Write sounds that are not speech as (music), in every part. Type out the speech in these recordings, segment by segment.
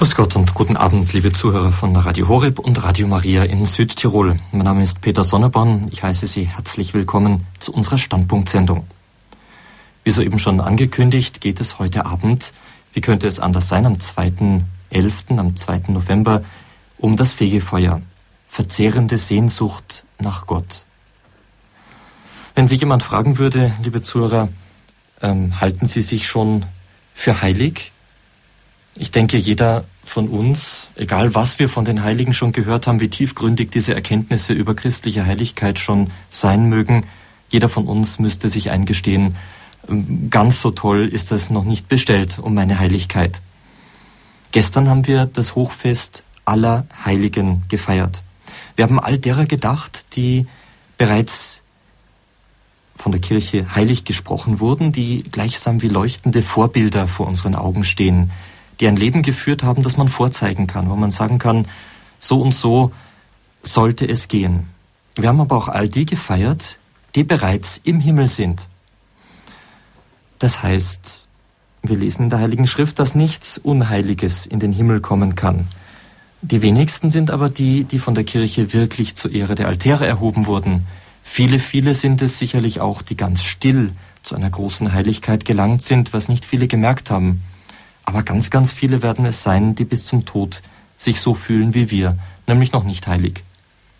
Grüß Gott und guten Abend, liebe Zuhörer von Radio Horeb und Radio Maria in Südtirol. Mein Name ist Peter Sonneborn. Ich heiße Sie herzlich willkommen zu unserer Standpunktsendung. Wie soeben schon angekündigt, geht es heute Abend, wie könnte es anders sein, am 2.11., am 2. November, um das Fegefeuer. Verzehrende Sehnsucht nach Gott. Wenn sich jemand fragen würde, liebe Zuhörer, ähm, halten Sie sich schon für heilig? Ich denke, jeder von uns, egal was wir von den Heiligen schon gehört haben, wie tiefgründig diese Erkenntnisse über christliche Heiligkeit schon sein mögen, jeder von uns müsste sich eingestehen, ähm, ganz so toll ist das noch nicht bestellt um meine Heiligkeit. Gestern haben wir das Hochfest aller Heiligen gefeiert. Wir haben all derer gedacht, die bereits von der Kirche heilig gesprochen wurden, die gleichsam wie leuchtende Vorbilder vor unseren Augen stehen, die ein Leben geführt haben, das man vorzeigen kann, wo man sagen kann, so und so sollte es gehen. Wir haben aber auch all die gefeiert, die bereits im Himmel sind. Das heißt, wir lesen in der Heiligen Schrift, dass nichts Unheiliges in den Himmel kommen kann. Die wenigsten sind aber die, die von der Kirche wirklich zur Ehre der Altäre erhoben wurden. Viele, viele sind es sicherlich auch, die ganz still zu einer großen Heiligkeit gelangt sind, was nicht viele gemerkt haben. Aber ganz, ganz viele werden es sein, die bis zum Tod sich so fühlen wie wir, nämlich noch nicht heilig.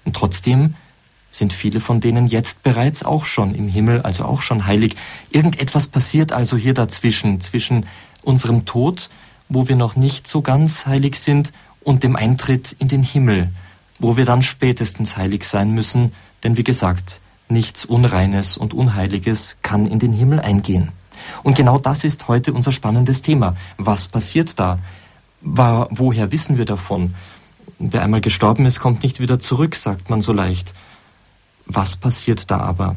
Und trotzdem sind viele von denen jetzt bereits auch schon im Himmel, also auch schon heilig. Irgendetwas passiert also hier dazwischen, zwischen unserem Tod, wo wir noch nicht so ganz heilig sind, und dem Eintritt in den Himmel, wo wir dann spätestens heilig sein müssen, denn wie gesagt, nichts Unreines und Unheiliges kann in den Himmel eingehen. Und genau das ist heute unser spannendes Thema. Was passiert da? War, woher wissen wir davon? Wer einmal gestorben ist, kommt nicht wieder zurück, sagt man so leicht. Was passiert da aber?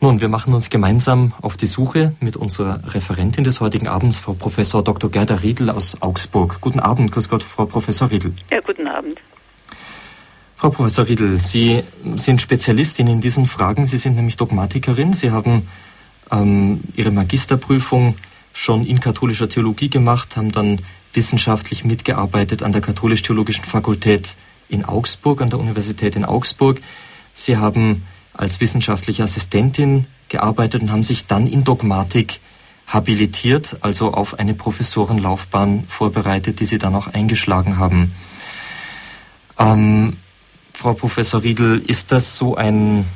Nun, wir machen uns gemeinsam auf die Suche mit unserer Referentin des heutigen Abends, Frau Professor Dr. Gerda Riedl aus Augsburg. Guten Abend, grüß Gott, Frau Professor Riedl. Ja, guten Abend. Frau Professor Riedl, Sie sind Spezialistin in diesen Fragen. Sie sind nämlich Dogmatikerin. Sie haben ähm, ihre Magisterprüfung schon in katholischer Theologie gemacht, haben dann wissenschaftlich mitgearbeitet an der Katholisch-Theologischen Fakultät in Augsburg, an der Universität in Augsburg. Sie haben als wissenschaftliche Assistentin gearbeitet und haben sich dann in Dogmatik habilitiert, also auf eine Professorenlaufbahn vorbereitet, die Sie dann auch eingeschlagen haben. Ähm, Frau Professor Riedl, ist das so ein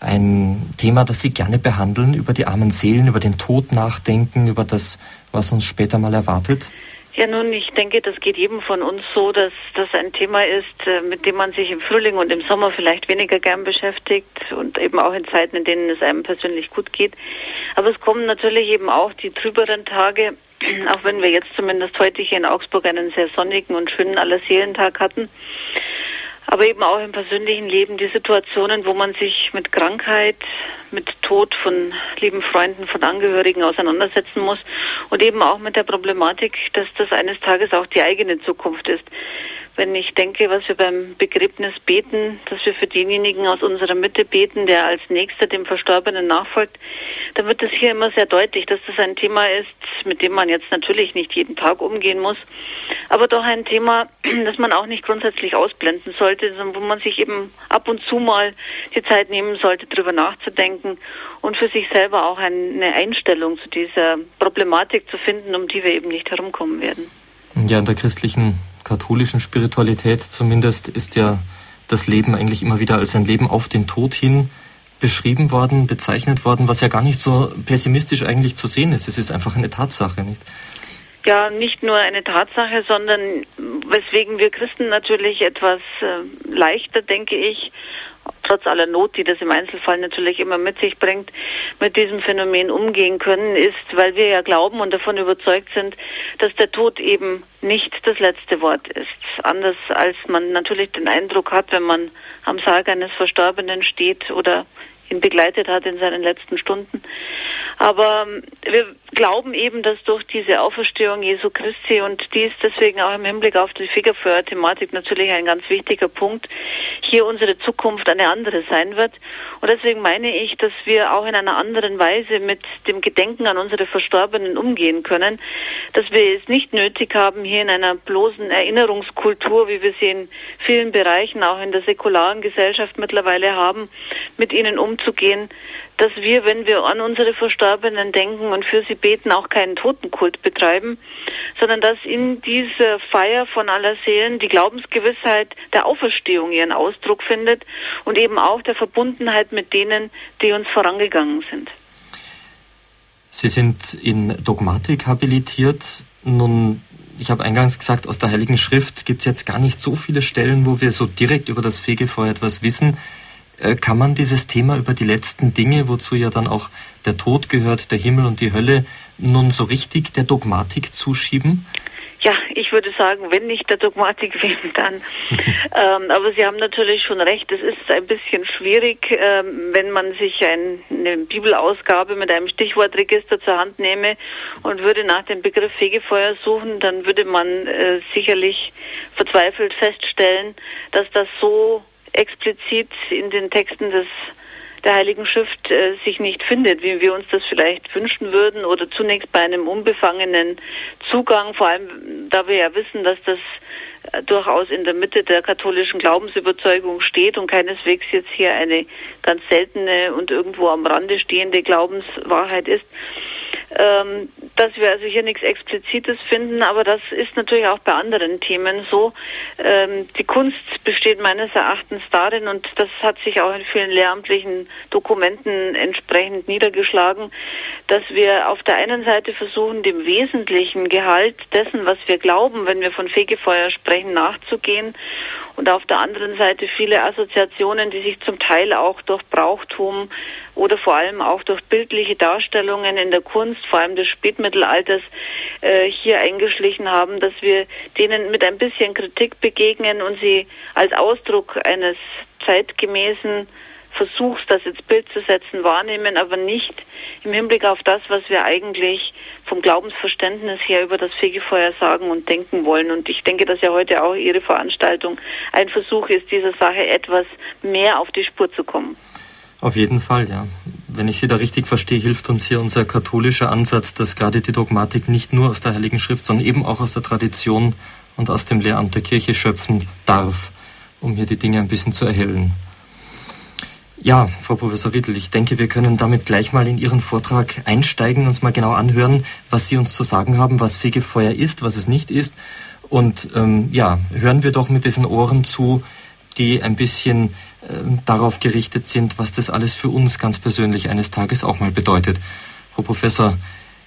ein Thema, das Sie gerne behandeln, über die armen Seelen, über den Tod nachdenken, über das, was uns später mal erwartet? Ja, nun, ich denke, das geht jedem von uns so, dass das ein Thema ist, äh, mit dem man sich im Frühling und im Sommer vielleicht weniger gern beschäftigt und eben auch in Zeiten, in denen es einem persönlich gut geht. Aber es kommen natürlich eben auch die trüberen Tage, (clears throat) auch wenn wir jetzt zumindest heute hier in Augsburg einen sehr sonnigen und schönen Allerseelentag hatten aber eben auch im persönlichen Leben die Situationen, wo man sich mit Krankheit, mit Tod von lieben Freunden, von Angehörigen auseinandersetzen muss. Und eben auch mit der Problematik, dass das eines Tages auch die eigene Zukunft ist. Wenn ich denke, was wir beim Begräbnis beten, dass wir für denjenigen aus unserer Mitte beten, der als nächster dem Verstorbenen nachfolgt, dann wird es hier immer sehr deutlich, dass das ein Thema ist, mit dem man jetzt natürlich nicht jeden Tag umgehen muss, aber doch ein Thema, (clears throat) das man auch nicht grundsätzlich ausblenden sollte, sondern wo man sich eben ab und zu mal die Zeit nehmen sollte, darüber nachzudenken und für sich selber auch eine Einstellung zu dieser Problematik zu finden, um die wir eben nicht herumkommen werden. Ja, in der christlichen katholischen Spiritualität zumindest ist ja das Leben eigentlich immer wieder als ein Leben auf den Tod hin beschrieben worden, bezeichnet worden, was ja gar nicht so pessimistisch eigentlich zu sehen ist. Es ist einfach eine Tatsache, nicht? Ja, nicht nur eine Tatsache, sondern weswegen wir Christen natürlich etwas äh, leichter, denke ich, trotz aller Not, die das im Einzelfall natürlich immer mit sich bringt, mit diesem Phänomen umgehen können, ist, weil wir ja glauben und davon überzeugt sind, dass der Tod eben nicht das letzte Wort ist. Anders als man natürlich den Eindruck hat, wenn man am Sarg eines Verstorbenen steht oder ihn begleitet hat in seinen letzten Stunden. Aber ähm, wir glauben eben, dass durch diese Auferstehung Jesu Christi und die ist deswegen auch im Hinblick auf die Fegefeuer-Thematik natürlich ein ganz wichtiger Punkt, hier unsere Zukunft eine andere sein wird. Und deswegen meine ich, dass wir auch in einer anderen Weise mit dem Gedenken an unsere Verstorbenen umgehen können, dass wir es nicht nötig haben, hier in einer bloßen Erinnerungskultur, wie wir sie in vielen Bereichen, auch in der säkularen Gesellschaft mittlerweile haben, mit ihnen umzugehen, dass wir, wenn wir an unsere Verstorbenen denken und für sie beten, auch keinen Totenkult betreiben, sondern dass in dieser Feier von aller Seelen die Glaubensgewissheit der Auferstehung ihren Ausdruck findet und eben auch der Verbundenheit mit denen, die uns vorangegangen sind. Sie sind in Dogmatik habilitiert. Nun, ich habe eingangs gesagt, aus der Heiligen Schrift gibt es jetzt gar nicht so viele Stellen, wo wir so direkt über das Fegefeuer etwas wissen. Äh, kann man dieses Thema über die letzten Dinge, wozu ja dann auch der Tod gehört, der Himmel und die Hölle, nun so richtig der Dogmatik zuschieben? Ja, ich würde sagen, wenn nicht der Dogmatik, (laughs) wem dann? (laughs) ähm, aber Sie haben natürlich schon recht, es ist ein bisschen schwierig, ähm, wenn man sich ein, eine Bibelausgabe mit einem Stichwortregister zur Hand nehme und würde nach dem Begriff Fegefeuer suchen, dann würde man äh, sicherlich verzweifelt feststellen, dass das so explizit in den Texten des der Heiligen Schrift äh, sich nicht findet, wie wir uns das vielleicht wünschen würden oder zunächst bei einem unbefangenen Zugang, vor allem da wir ja wissen, dass das äh, durchaus in der Mitte der katholischen Glaubensüberzeugung steht und keineswegs jetzt hier eine ganz seltene und irgendwo am Rande stehende Glaubenswahrheit ist ähm, dass wir also hier nichts Explizites finden, aber das ist natürlich auch bei anderen Themen so. Ähm, die Kunst besteht meines Erachtens darin, und das hat sich auch in vielen lehramtlichen Dokumenten entsprechend niedergeschlagen, dass wir auf der einen Seite versuchen, dem wesentlichen Gehalt dessen, was wir glauben, wenn wir von Fegefeuer sprechen, nachzugehen und auf der anderen Seite viele Assoziationen, die sich zum Teil auch durch Brauchtum oder vor allem auch durch bildliche Darstellungen in der Kunst, vor allem des Spätmittelalters, äh, hier eingeschlichen haben, dass wir denen mit ein bisschen Kritik begegnen und sie als Ausdruck eines zeitgemäßen Versuchs, das ins Bild zu setzen, wahrnehmen, aber nicht im Hinblick auf das, was wir eigentlich vom Glaubensverständnis her über das Fegefeuer sagen und denken wollen. Und ich denke, dass ja heute auch Ihre Veranstaltung ein Versuch ist, dieser Sache etwas mehr auf die Spur zu kommen. Auf jeden Fall, ja. Wenn ich Sie da richtig verstehe, hilft uns hier unser katholischer Ansatz, dass gerade die Dogmatik nicht nur aus der Heiligen Schrift, sondern eben auch aus der Tradition und aus dem Lehramt der Kirche schöpfen darf, um hier die Dinge ein bisschen zu erhellen. Ja, Frau Professor Riedl, ich denke, wir können damit gleich mal in Ihren Vortrag einsteigen, uns mal genau anhören, was Sie uns zu sagen haben, was Fegefeuer ist, was es nicht ist. Und ähm, ja, hören wir doch mit diesen Ohren zu, die ein bisschen äh, darauf gerichtet sind, was das alles für uns ganz persönlich eines Tages auch mal bedeutet. Frau Professor,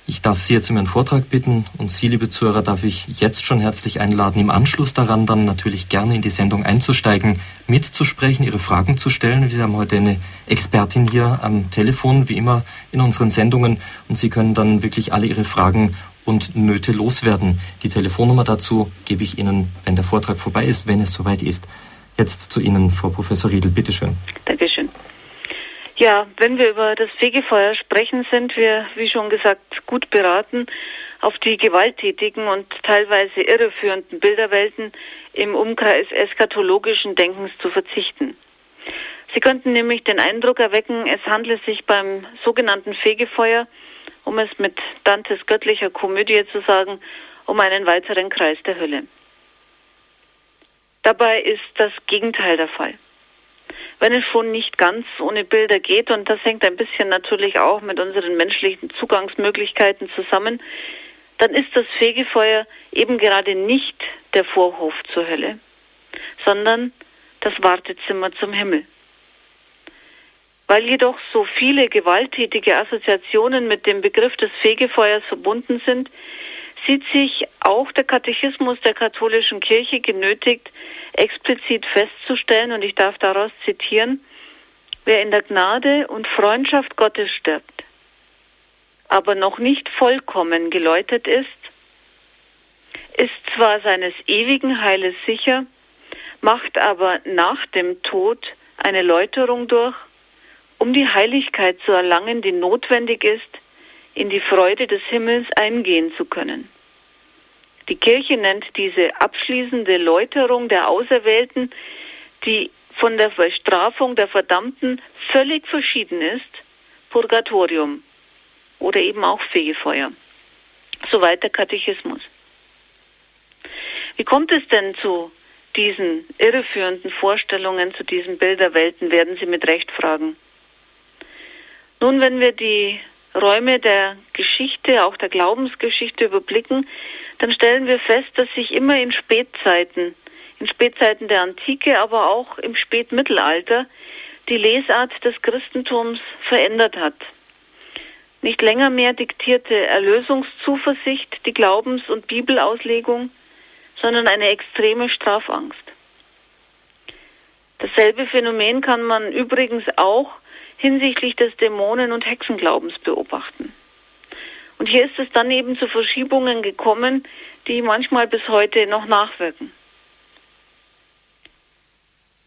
ich darf Sie jetzt um Ihren Vortrag bitten und Sie, liebe Zuhörer, darf ich jetzt schon herzlich einladen, im Anschluss daran dann natürlich gerne in die Sendung einzusteigen, mitzusprechen, Ihre Fragen zu stellen. Wir haben heute eine Expertin hier am Telefon, wie immer in unseren Sendungen, und Sie können dann wirklich alle Ihre Fragen und Nöte loswerden. Die Telefonnummer dazu gebe ich Ihnen, wenn der Vortrag vorbei ist, wenn es soweit ist. Jetzt zu Ihnen, Frau Professor Riedel, bitteschön. Dankeschön. Ja, wenn wir über das Fegefeuer sprechen, sind wir, wie schon gesagt, gut beraten, auf die gewalttätigen und teilweise irreführenden Bilderwelten im Umkreis eskatologischen Denkens zu verzichten. Sie könnten nämlich den Eindruck erwecken, es handle sich beim sogenannten Fegefeuer, um es mit Dantes göttlicher Komödie zu sagen, um einen weiteren Kreis der Hölle. Dabei ist das Gegenteil der Fall wenn es schon nicht ganz ohne Bilder geht. Und das hängt ein bisschen natürlich auch mit unseren menschlichen Zugangsmöglichkeiten zusammen. Dann ist das Fegefeuer eben gerade nicht der Vorhof zur Hölle, sondern das Wartezimmer zum Himmel. Weil jedoch so viele gewalttätige Assoziationen mit dem Begriff des Fegefeuers verbunden sind, sieht sich auch der Katechismus der katholischen Kirche genötigt, explizit festzustellen, und ich darf daraus zitieren, wer in der Gnade und Freundschaft Gottes stirbt, aber noch nicht vollkommen geläutet ist, ist zwar seines ewigen Heiles sicher, macht aber nach dem Tod eine Läuterung durch, um die Heiligkeit zu erlangen, die notwendig ist, in die Freude des Himmels eingehen zu können. Die Kirche nennt diese abschließende Läuterung der Auserwählten, die von der Bestrafung der Verdammten völlig verschieden ist, Purgatorium oder eben auch Fegefeuer. Soweit der Katechismus. Wie kommt es denn zu diesen irreführenden Vorstellungen, zu diesen Bilderwelten, werden Sie mit Recht fragen. Nun, wenn wir die Räume der Geschichte, auch der Glaubensgeschichte überblicken, dann stellen wir fest, dass sich immer in Spätzeiten, in Spätzeiten der Antike, aber auch im Spätmittelalter, die Lesart des Christentums verändert hat. Nicht länger mehr diktierte Erlösungszuversicht die Glaubens- und Bibelauslegung, sondern eine extreme Strafangst. Dasselbe Phänomen kann man übrigens auch hinsichtlich des Dämonen- und Hexenglaubens beobachten. Und hier ist es dann eben zu Verschiebungen gekommen, die manchmal bis heute noch nachwirken.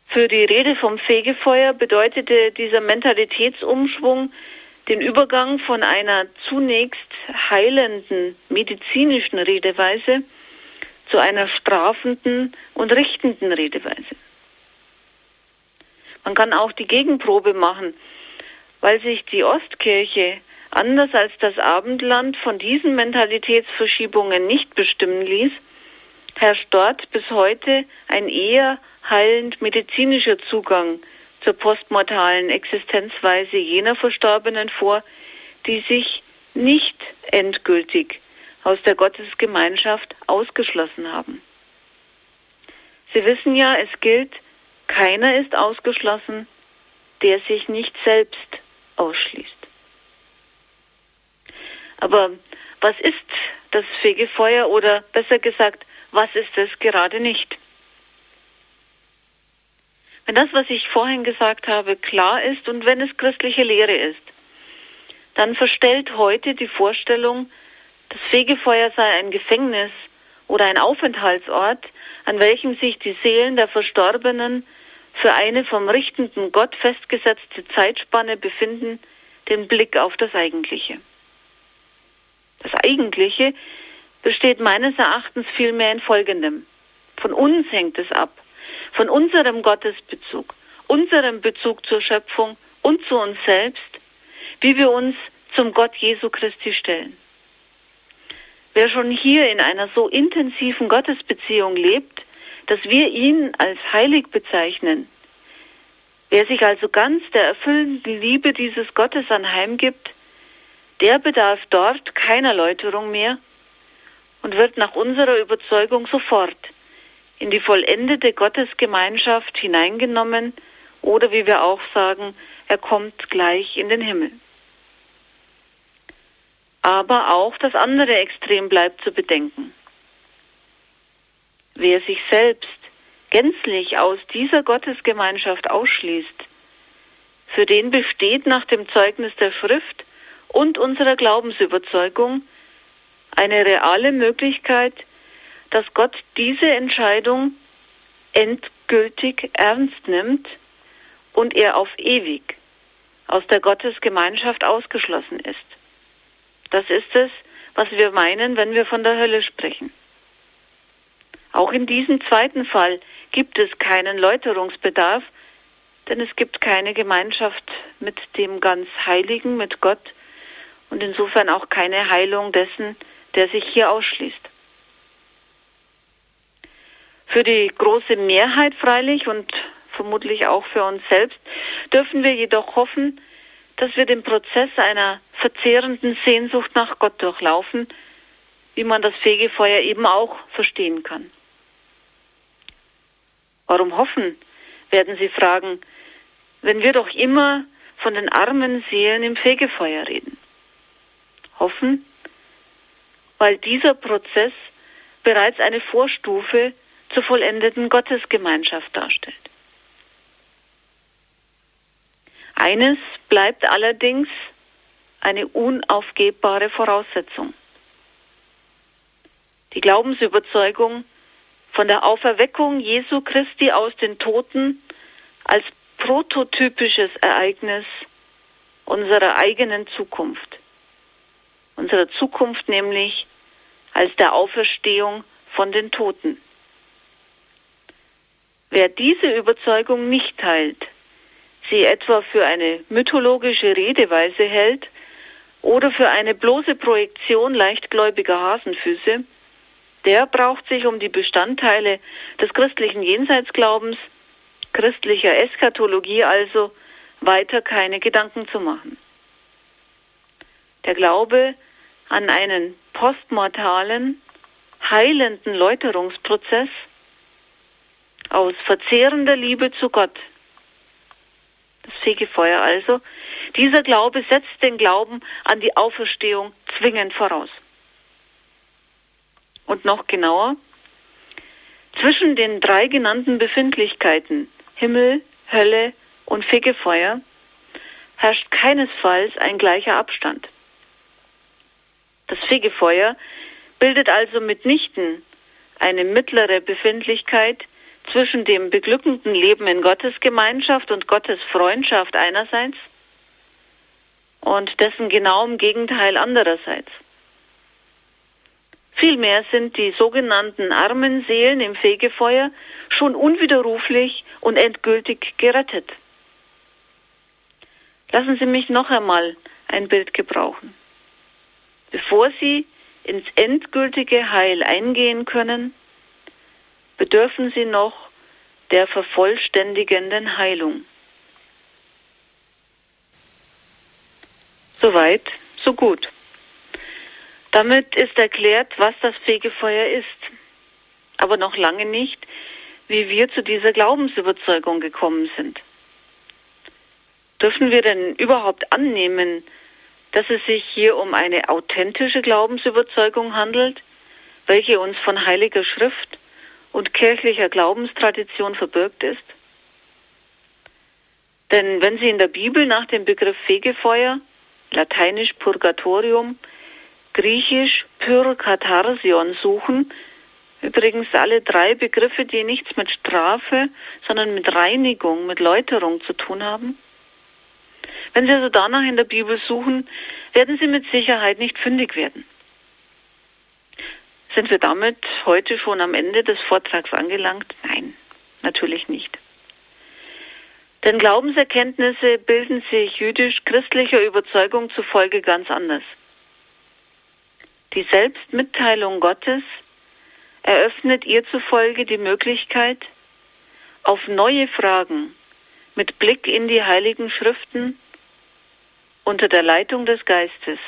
Für die Rede vom Fegefeuer bedeutete dieser Mentalitätsumschwung den Übergang von einer zunächst heilenden medizinischen Redeweise zu einer strafenden und richtenden Redeweise. Man kann auch die Gegenprobe machen, weil sich die Ostkirche anders als das Abendland von diesen Mentalitätsverschiebungen nicht bestimmen ließ, herrscht dort bis heute ein eher heilend medizinischer Zugang zur postmortalen Existenzweise jener Verstorbenen vor, die sich nicht endgültig aus der Gottesgemeinschaft ausgeschlossen haben. Sie wissen ja, es gilt, keiner ist ausgeschlossen, der sich nicht selbst ausschließt. Aber was ist das Fegefeuer oder besser gesagt, was ist es gerade nicht? Wenn das, was ich vorhin gesagt habe, klar ist und wenn es christliche Lehre ist, dann verstellt heute die Vorstellung, das Fegefeuer sei ein Gefängnis oder ein Aufenthaltsort, an welchem sich die Seelen der Verstorbenen für eine vom richtenden Gott festgesetzte Zeitspanne befinden, den Blick auf das Eigentliche. Das Eigentliche besteht meines Erachtens vielmehr in Folgendem. Von uns hängt es ab, von unserem Gottesbezug, unserem Bezug zur Schöpfung und zu uns selbst, wie wir uns zum Gott Jesu Christi stellen. Wer schon hier in einer so intensiven Gottesbeziehung lebt, dass wir ihn als heilig bezeichnen, wer sich also ganz der erfüllenden Liebe dieses Gottes anheimgibt, der bedarf dort keiner Läuterung mehr und wird nach unserer Überzeugung sofort in die vollendete Gottesgemeinschaft hineingenommen oder wie wir auch sagen, er kommt gleich in den Himmel. Aber auch das andere Extrem bleibt zu bedenken. Wer sich selbst gänzlich aus dieser Gottesgemeinschaft ausschließt, für den besteht nach dem Zeugnis der Schrift und unserer Glaubensüberzeugung eine reale Möglichkeit, dass Gott diese Entscheidung endgültig ernst nimmt und er auf ewig aus der Gottesgemeinschaft ausgeschlossen ist. Das ist es, was wir meinen, wenn wir von der Hölle sprechen. Auch in diesem zweiten Fall gibt es keinen Läuterungsbedarf, denn es gibt keine Gemeinschaft mit dem ganz Heiligen, mit Gott und insofern auch keine Heilung dessen, der sich hier ausschließt. Für die große Mehrheit freilich und vermutlich auch für uns selbst dürfen wir jedoch hoffen, dass wir den Prozess einer verzehrenden Sehnsucht nach Gott durchlaufen, wie man das Fegefeuer eben auch verstehen kann. Warum hoffen, werden Sie fragen, wenn wir doch immer von den armen Seelen im Fegefeuer reden? Hoffen, weil dieser Prozess bereits eine Vorstufe zur vollendeten Gottesgemeinschaft darstellt. Eines bleibt allerdings eine unaufgebbare Voraussetzung. Die Glaubensüberzeugung von der Auferweckung Jesu Christi aus den Toten als prototypisches Ereignis unserer eigenen Zukunft. unserer Zukunft nämlich als der Auferstehung von den Toten. Wer diese Überzeugung nicht teilt, sie etwa für eine mythologische Redeweise hält oder für eine bloße Projektion leichtgläubiger Hasenfüße, der braucht sich um die Bestandteile des christlichen Jenseitsglaubens, christlicher Eschatologie also, weiter keine Gedanken zu machen. Der Glaube an einen postmortalen, heilenden Läuterungsprozess aus verzehrender Liebe zu Gott. Das Fegefeuer also. Dieser Glaube setzt den Glauben an die Auferstehung zwingend voraus. Und noch genauer, zwischen den drei genannten Befindlichkeiten Himmel, Hölle und Fegefeuer herrscht keinesfalls ein gleicher Abstand. Das Fegefeuer bildet also mitnichten eine mittlere Befindlichkeit zwischen dem beglückenden Leben in Gottes Gemeinschaft und Gottes Freundschaft einerseits und dessen genauem Gegenteil andererseits. Vielmehr sind die sogenannten armen Seelen im Fegefeuer schon unwiderruflich und endgültig gerettet. Lassen Sie mich noch einmal ein Bild gebrauchen. Bevor Sie ins endgültige Heil eingehen können, bedürfen Sie noch der vervollständigenden Heilung. Soweit, so gut. Damit ist erklärt, was das Fegefeuer ist, aber noch lange nicht, wie wir zu dieser Glaubensüberzeugung gekommen sind. Dürfen wir denn überhaupt annehmen, dass es sich hier um eine authentische Glaubensüberzeugung handelt, welche uns von heiliger Schrift und kirchlicher Glaubenstradition verbirgt ist? Denn wenn Sie in der Bibel nach dem Begriff Fegefeuer, lateinisch Purgatorium, griechisch Pyrkatarsion suchen. Übrigens alle drei Begriffe, die nichts mit Strafe, sondern mit Reinigung, mit Läuterung zu tun haben. Wenn Sie also danach in der Bibel suchen, werden Sie mit Sicherheit nicht fündig werden. Sind wir damit heute schon am Ende des Vortrags angelangt? Nein, natürlich nicht. Denn Glaubenserkenntnisse bilden sich jüdisch-christlicher Überzeugung zufolge ganz anders. Die Selbstmitteilung Gottes eröffnet ihr zufolge die Möglichkeit, auf neue Fragen mit Blick in die heiligen Schriften unter der Leitung des Geistes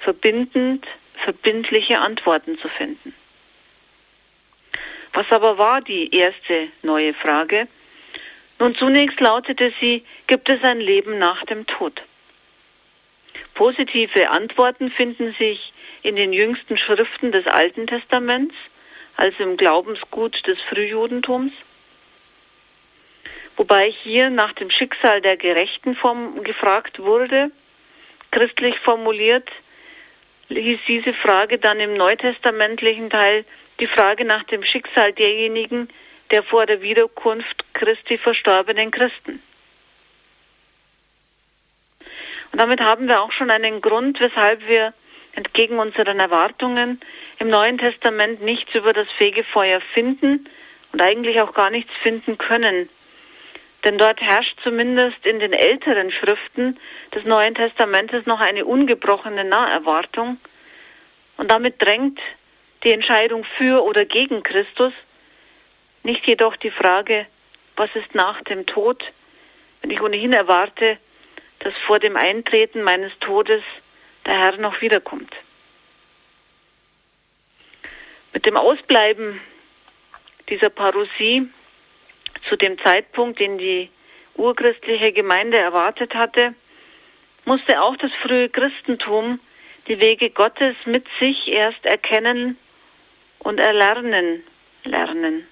verbindend verbindliche Antworten zu finden. Was aber war die erste neue Frage? Nun zunächst lautete sie, gibt es ein Leben nach dem Tod? Positive Antworten finden sich in den jüngsten Schriften des Alten Testaments, also im Glaubensgut des Frühjudentums. Wobei hier nach dem Schicksal der Gerechten gefragt wurde, christlich formuliert, hieß diese Frage dann im neutestamentlichen Teil die Frage nach dem Schicksal derjenigen, der vor der Wiederkunft Christi verstorbenen Christen. Und damit haben wir auch schon einen Grund, weshalb wir entgegen unseren Erwartungen im Neuen Testament nichts über das Fegefeuer finden und eigentlich auch gar nichts finden können. Denn dort herrscht zumindest in den älteren Schriften des Neuen Testamentes noch eine ungebrochene Naherwartung. Und damit drängt die Entscheidung für oder gegen Christus, nicht jedoch die Frage, was ist nach dem Tod, wenn ich ohnehin erwarte, dass vor dem Eintreten meines Todes der Herr noch wiederkommt. Mit dem Ausbleiben dieser Parousie zu dem Zeitpunkt, den die urchristliche Gemeinde erwartet hatte, musste auch das frühe Christentum die Wege Gottes mit sich erst erkennen und erlernen lernen.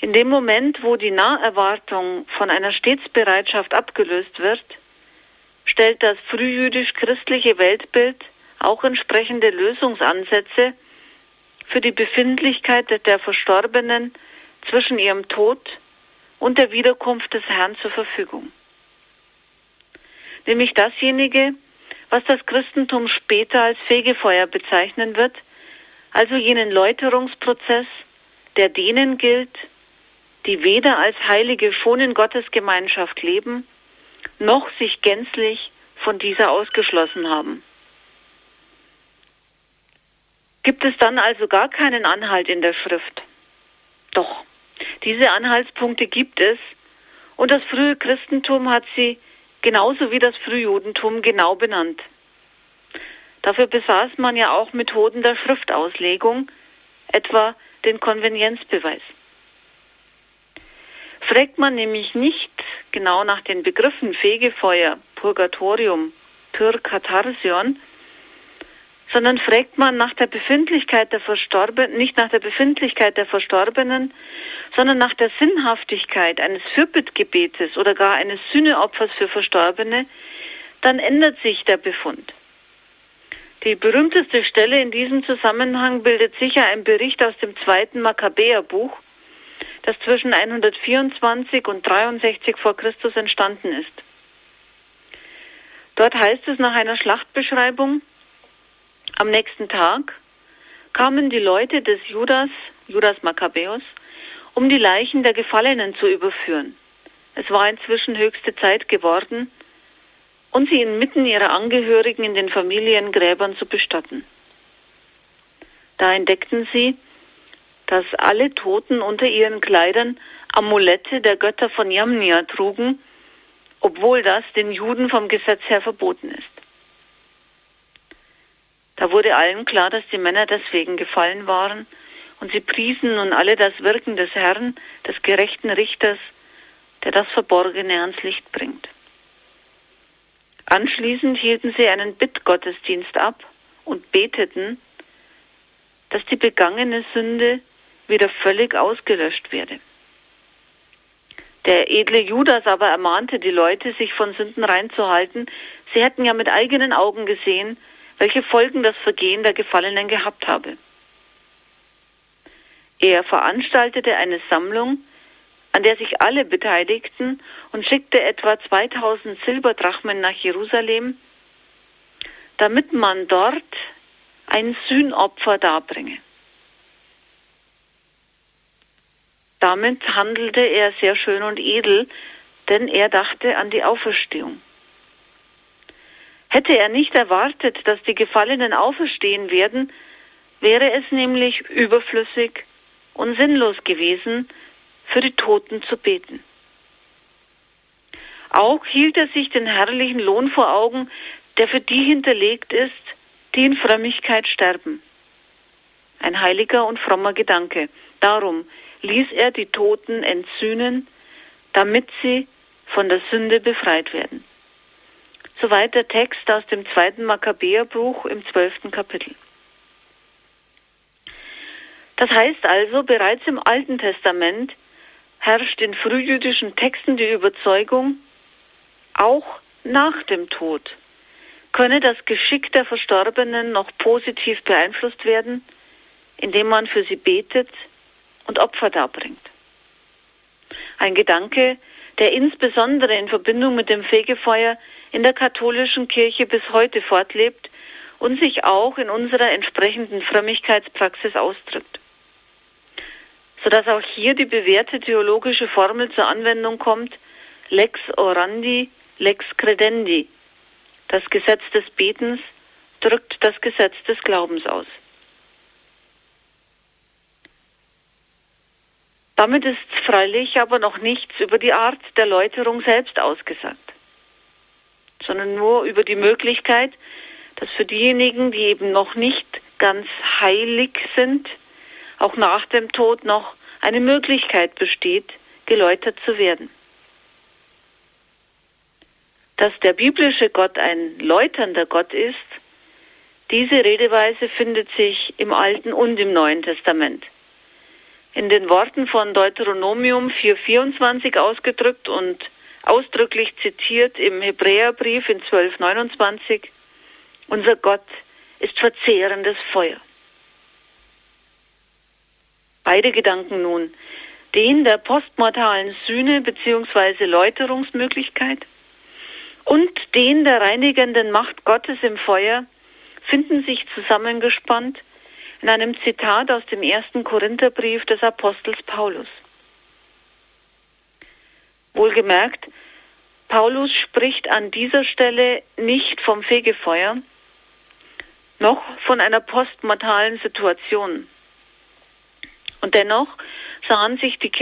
In dem Moment, wo die Naherwartung von einer Stetsbereitschaft abgelöst wird, stellt das frühjüdisch-christliche Weltbild auch entsprechende Lösungsansätze für die Befindlichkeit der Verstorbenen zwischen ihrem Tod und der Wiederkunft des Herrn zur Verfügung. Nämlich dasjenige, was das Christentum später als Fegefeuer bezeichnen wird, also jenen Läuterungsprozess, der denen gilt, die weder als Heilige schon in Gottes Gemeinschaft leben, noch sich gänzlich von dieser ausgeschlossen haben. Gibt es dann also gar keinen Anhalt in der Schrift? Doch, diese Anhaltspunkte gibt es und das frühe Christentum hat sie genauso wie das Frühjudentum genau benannt. Dafür besaß man ja auch Methoden der Schriftauslegung, etwa den Konvenienzbeweis. Fragt man nämlich nicht genau nach den Begriffen Fegefeuer, Purgatorium, Pyrkatarsion, sondern fragt man nach der Befindlichkeit der Verstorbenen, nicht nach der Befindlichkeit der Verstorbenen, sondern nach der Sinnhaftigkeit eines Fürbittgebetes oder gar eines Sühneopfers für Verstorbene, dann ändert sich der Befund. Die berühmteste Stelle in diesem Zusammenhang bildet sicher ein Bericht aus dem zweiten Makkabäerbuch, das zwischen 124 und 63 vor Christus entstanden ist. Dort heißt es nach einer Schlachtbeschreibung, am nächsten Tag kamen die Leute des Judas, Judas Makkabäus, um die Leichen der Gefallenen zu überführen. Es war inzwischen höchste Zeit geworden, und sie inmitten ihrer Angehörigen in den Familiengräbern zu bestatten. Da entdeckten sie, dass alle Toten unter ihren Kleidern Amulette der Götter von Jamnia trugen, obwohl das den Juden vom Gesetz her verboten ist. Da wurde allen klar, dass die Männer deswegen gefallen waren, und sie priesen nun alle das Wirken des Herrn, des gerechten Richters, der das Verborgene ans Licht bringt. Anschließend hielten sie einen Bittgottesdienst ab und beteten, dass die begangene Sünde wieder völlig ausgelöscht werde. Der edle Judas aber ermahnte die Leute, sich von Sünden reinzuhalten. Sie hätten ja mit eigenen Augen gesehen, welche Folgen das Vergehen der Gefallenen gehabt habe. Er veranstaltete eine Sammlung, an der sich alle beteiligten und schickte etwa 2000 Silberdrachmen nach Jerusalem, damit man dort ein Sühnopfer darbringe. Damit handelte er sehr schön und edel, denn er dachte an die Auferstehung. Hätte er nicht erwartet, dass die Gefallenen auferstehen werden, wäre es nämlich überflüssig und sinnlos gewesen, für die Toten zu beten. Auch hielt er sich den herrlichen Lohn vor Augen, der für die hinterlegt ist, die in Frömmigkeit sterben. Ein heiliger und frommer Gedanke. Darum ließ er die Toten entsühnen, damit sie von der Sünde befreit werden. Soweit der Text aus dem zweiten Makkabäerbuch im zwölften Kapitel. Das heißt also, bereits im Alten Testament herrscht in frühjüdischen Texten die Überzeugung, auch nach dem Tod könne das Geschick der Verstorbenen noch positiv beeinflusst werden, indem man für sie betet und Opfer darbringt. Ein Gedanke, der insbesondere in Verbindung mit dem Fegefeuer in der katholischen Kirche bis heute fortlebt und sich auch in unserer entsprechenden Frömmigkeitspraxis ausdrückt sodass auch hier die bewährte theologische Formel zur Anwendung kommt, lex orandi, lex credendi. Das Gesetz des Betens drückt das Gesetz des Glaubens aus. Damit ist freilich aber noch nichts über die Art der Läuterung selbst ausgesagt, sondern nur über die Möglichkeit, dass für diejenigen, die eben noch nicht ganz heilig sind, auch nach dem Tod noch eine Möglichkeit besteht, geläutert zu werden. Dass der biblische Gott ein läuternder Gott ist, diese Redeweise findet sich im Alten und im Neuen Testament. In den Worten von Deuteronomium 4.24 ausgedrückt und ausdrücklich zitiert im Hebräerbrief in 12.29, unser Gott ist verzehrendes Feuer. Beide Gedanken nun. Den der postmortalen Sühne bzw. Läuterungsmöglichkeit und den der reinigenden Macht Gottes im Feuer finden sich zusammengespannt in einem Zitat aus dem ersten Korintherbrief des Apostels Paulus. Wohlgemerkt, Paulus spricht an dieser Stelle nicht vom Fegefeuer, noch von einer postmortalen Situation. Und dennoch sahen sich die,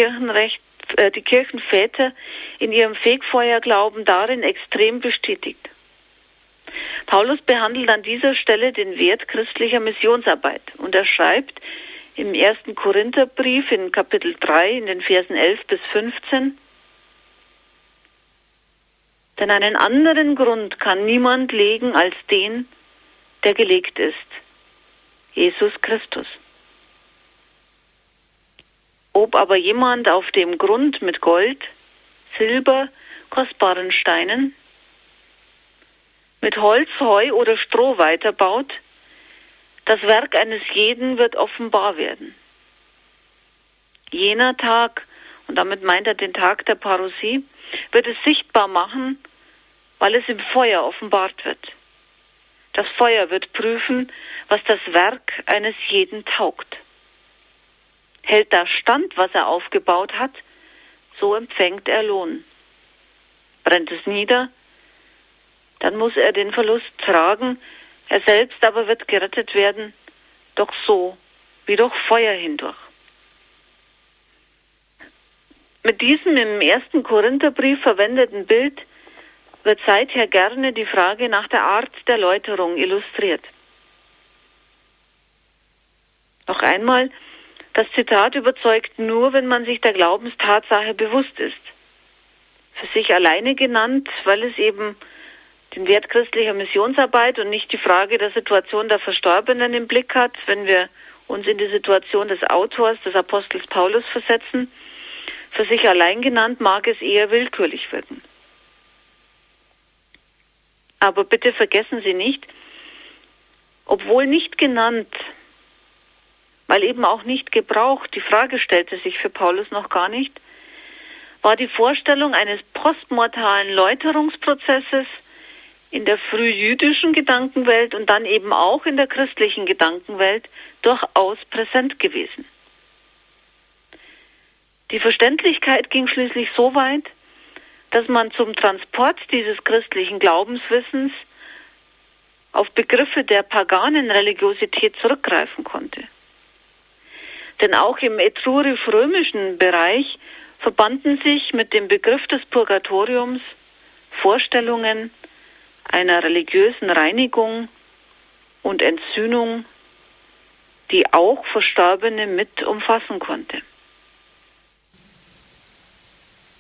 äh, die Kirchenväter in ihrem Fegfeuerglauben darin extrem bestätigt. Paulus behandelt an dieser Stelle den Wert christlicher Missionsarbeit und er schreibt im ersten Korintherbrief in Kapitel 3 in den Versen 11 bis 15, denn einen anderen Grund kann niemand legen als den, der gelegt ist, Jesus Christus. Ob aber jemand auf dem Grund mit Gold, Silber, kostbaren Steinen, mit Holz, Heu oder Stroh weiterbaut, das Werk eines jeden wird offenbar werden. Jener Tag, und damit meint er den Tag der Parosie, wird es sichtbar machen, weil es im Feuer offenbart wird. Das Feuer wird prüfen, was das Werk eines jeden taugt. Hält das stand, was er aufgebaut hat, so empfängt er Lohn. Brennt es nieder, dann muss er den Verlust tragen, er selbst aber wird gerettet werden, doch so, wie durch Feuer hindurch. Mit diesem im ersten Korintherbrief verwendeten Bild wird seither gerne die Frage nach der Art der Läuterung illustriert. Noch einmal, das Zitat überzeugt nur, wenn man sich der Glaubenstatsache bewusst ist. Für sich alleine genannt, weil es eben den Wert christlicher Missionsarbeit und nicht die Frage der Situation der Verstorbenen im Blick hat, wenn wir uns in die Situation des Autors, des Apostels Paulus versetzen. Für sich allein genannt mag es eher willkürlich wirken. Aber bitte vergessen Sie nicht, obwohl nicht genannt, weil eben auch nicht gebraucht, die Frage stellte sich für Paulus noch gar nicht, war die Vorstellung eines postmortalen Läuterungsprozesses in der frühjüdischen Gedankenwelt und dann eben auch in der christlichen Gedankenwelt durchaus präsent gewesen. Die Verständlichkeit ging schließlich so weit, dass man zum Transport dieses christlichen Glaubenswissens auf Begriffe der paganen Religiosität zurückgreifen konnte. Denn auch im etrurisch-römischen Bereich verbanden sich mit dem Begriff des Purgatoriums Vorstellungen einer religiösen Reinigung und Entsühnung, die auch Verstorbene mit umfassen konnte.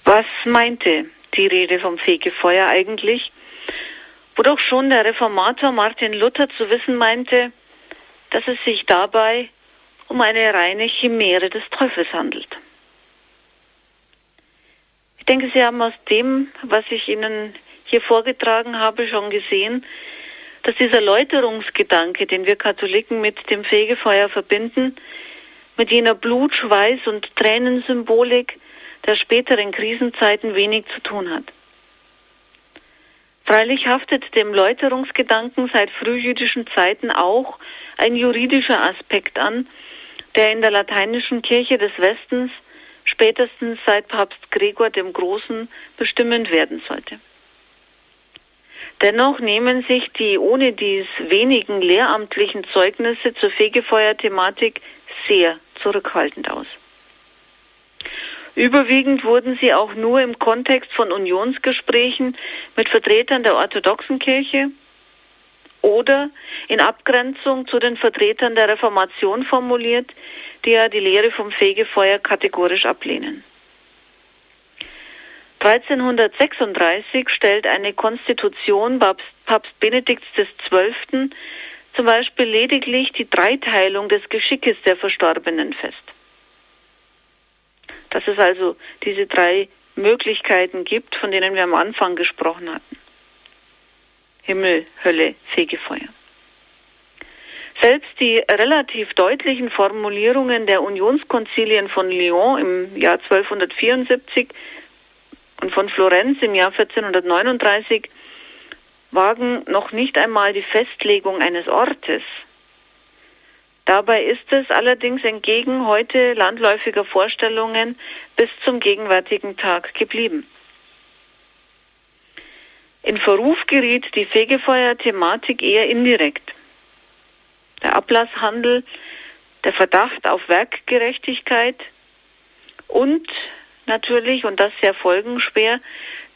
Was meinte die Rede vom Fegefeuer eigentlich? Wo doch schon der Reformator Martin Luther zu wissen meinte, dass es sich dabei um eine reine Chimäre des Teufels handelt. Ich denke, Sie haben aus dem, was ich Ihnen hier vorgetragen habe, schon gesehen, dass dieser Läuterungsgedanke, den wir Katholiken mit dem Fegefeuer verbinden, mit jener Blut, Schweiß und Tränensymbolik der späteren Krisenzeiten wenig zu tun hat. Freilich haftet dem Läuterungsgedanken seit frühjüdischen Zeiten auch ein juridischer Aspekt an, der in der lateinischen Kirche des Westens spätestens seit Papst Gregor dem Großen bestimmend werden sollte. Dennoch nehmen sich die ohne dies wenigen lehramtlichen Zeugnisse zur Fegefeuer-Thematik sehr zurückhaltend aus. Überwiegend wurden sie auch nur im Kontext von Unionsgesprächen mit Vertretern der orthodoxen Kirche oder in Abgrenzung zu den Vertretern der Reformation formuliert, die ja die Lehre vom Fegefeuer kategorisch ablehnen. 1336 stellt eine Konstitution Papst Benedikts XII. zum Beispiel lediglich die Dreiteilung des Geschickes der Verstorbenen fest. Dass es also diese drei Möglichkeiten gibt, von denen wir am Anfang gesprochen hatten. Himmel, Hölle, Fegefeuer. Selbst die relativ deutlichen Formulierungen der Unionskonzilien von Lyon im Jahr 1274 und von Florenz im Jahr 1439 wagen noch nicht einmal die Festlegung eines Ortes. Dabei ist es allerdings entgegen heute landläufiger Vorstellungen bis zum gegenwärtigen Tag geblieben. In Verruf geriet die Fegefeuer-Thematik eher indirekt. Der Ablasshandel, der Verdacht auf Werkgerechtigkeit und natürlich, und das sehr folgenschwer,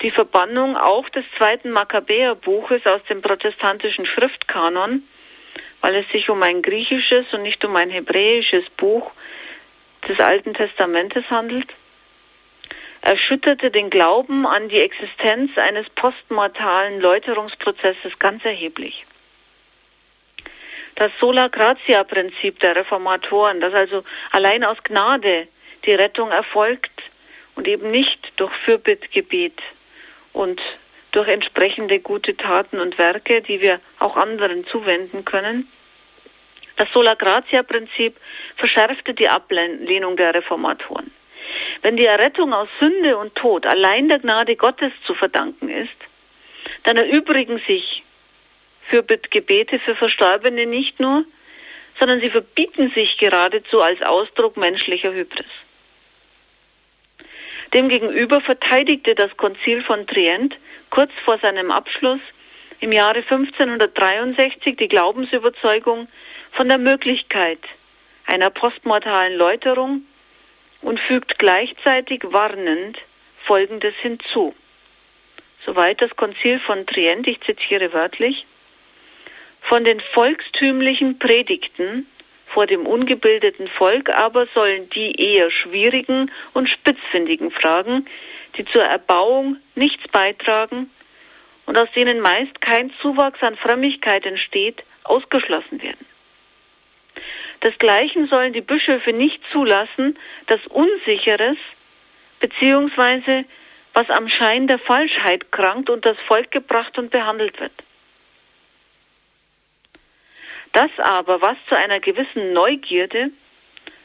die Verbannung auch des zweiten Makkabäerbuches aus dem protestantischen Schriftkanon, weil es sich um ein griechisches und nicht um ein hebräisches Buch des Alten Testamentes handelt erschütterte den Glauben an die Existenz eines postmortalen Läuterungsprozesses ganz erheblich. Das Sola Gratia Prinzip der Reformatoren, dass also allein aus Gnade die Rettung erfolgt und eben nicht durch Fürbittgebet und durch entsprechende gute Taten und Werke, die wir auch anderen zuwenden können. Das Sola Gratia Prinzip verschärfte die Ablehnung der Reformatoren. Wenn die Errettung aus Sünde und Tod allein der Gnade Gottes zu verdanken ist, dann erübrigen sich Fürbittgebete für Verstorbene nicht nur, sondern sie verbieten sich geradezu als Ausdruck menschlicher Hybris. Demgegenüber verteidigte das Konzil von Trient kurz vor seinem Abschluss im Jahre 1563 die Glaubensüberzeugung von der Möglichkeit einer postmortalen Läuterung und fügt gleichzeitig warnend Folgendes hinzu. Soweit das Konzil von Trient, ich zitiere wörtlich, von den volkstümlichen Predigten vor dem ungebildeten Volk aber sollen die eher schwierigen und spitzfindigen Fragen, die zur Erbauung nichts beitragen und aus denen meist kein Zuwachs an Frömmigkeit entsteht, ausgeschlossen werden. Desgleichen sollen die Bischöfe nicht zulassen, dass Unsicheres beziehungsweise was am Schein der Falschheit krankt und das Volk gebracht und behandelt wird. Das aber, was zu einer gewissen Neugierde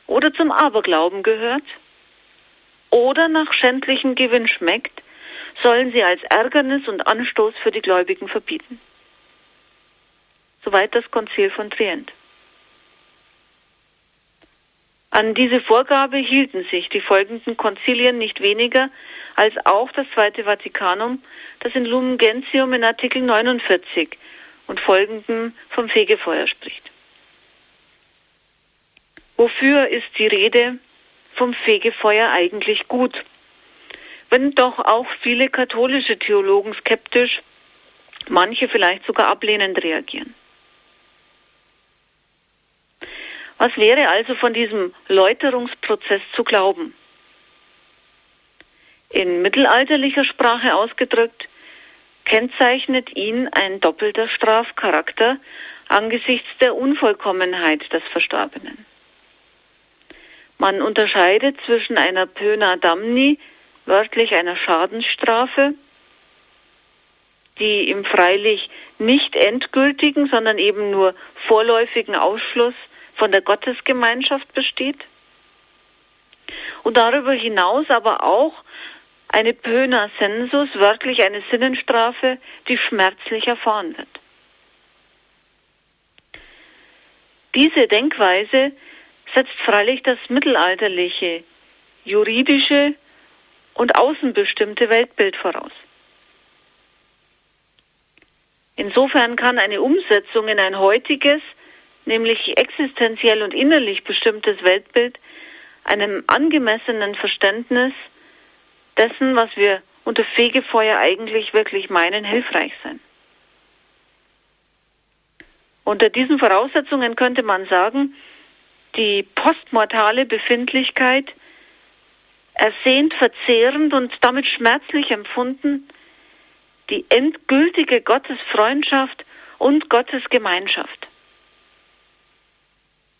oder zum Aberglauben gehört oder nach schändlichem Gewinn schmeckt, sollen sie als Ärgernis und Anstoß für die Gläubigen verbieten. Soweit das Konzil von Trient. An diese Vorgabe hielten sich die folgenden Konzilien nicht weniger als auch das Zweite Vatikanum, das in Lumen Gentium in Artikel 49 und folgenden vom Fegefeuer spricht. Wofür ist die Rede vom Fegefeuer eigentlich gut? Wenn doch auch viele katholische Theologen skeptisch, manche vielleicht sogar ablehnend reagieren. Was wäre also von diesem Läuterungsprozess zu glauben? In mittelalterlicher Sprache ausgedrückt, kennzeichnet ihn ein doppelter Strafcharakter angesichts der Unvollkommenheit des Verstorbenen. Man unterscheidet zwischen einer Pöna Damni, wörtlich einer Schadensstrafe, die im freilich nicht endgültigen, sondern eben nur vorläufigen Ausschluss von der Gottesgemeinschaft besteht und darüber hinaus aber auch eine Pöna sensus, wörtlich eine Sinnenstrafe, die schmerzlich erfahren wird. Diese Denkweise setzt freilich das mittelalterliche, juridische und außenbestimmte Weltbild voraus. Insofern kann eine Umsetzung in ein heutiges, nämlich existenziell und innerlich bestimmtes Weltbild, einem angemessenen Verständnis dessen, was wir unter Fegefeuer eigentlich wirklich meinen, hilfreich sein. Unter diesen Voraussetzungen könnte man sagen, die postmortale Befindlichkeit ersehnt, verzehrend und damit schmerzlich empfunden, die endgültige Gottesfreundschaft und Gottesgemeinschaft.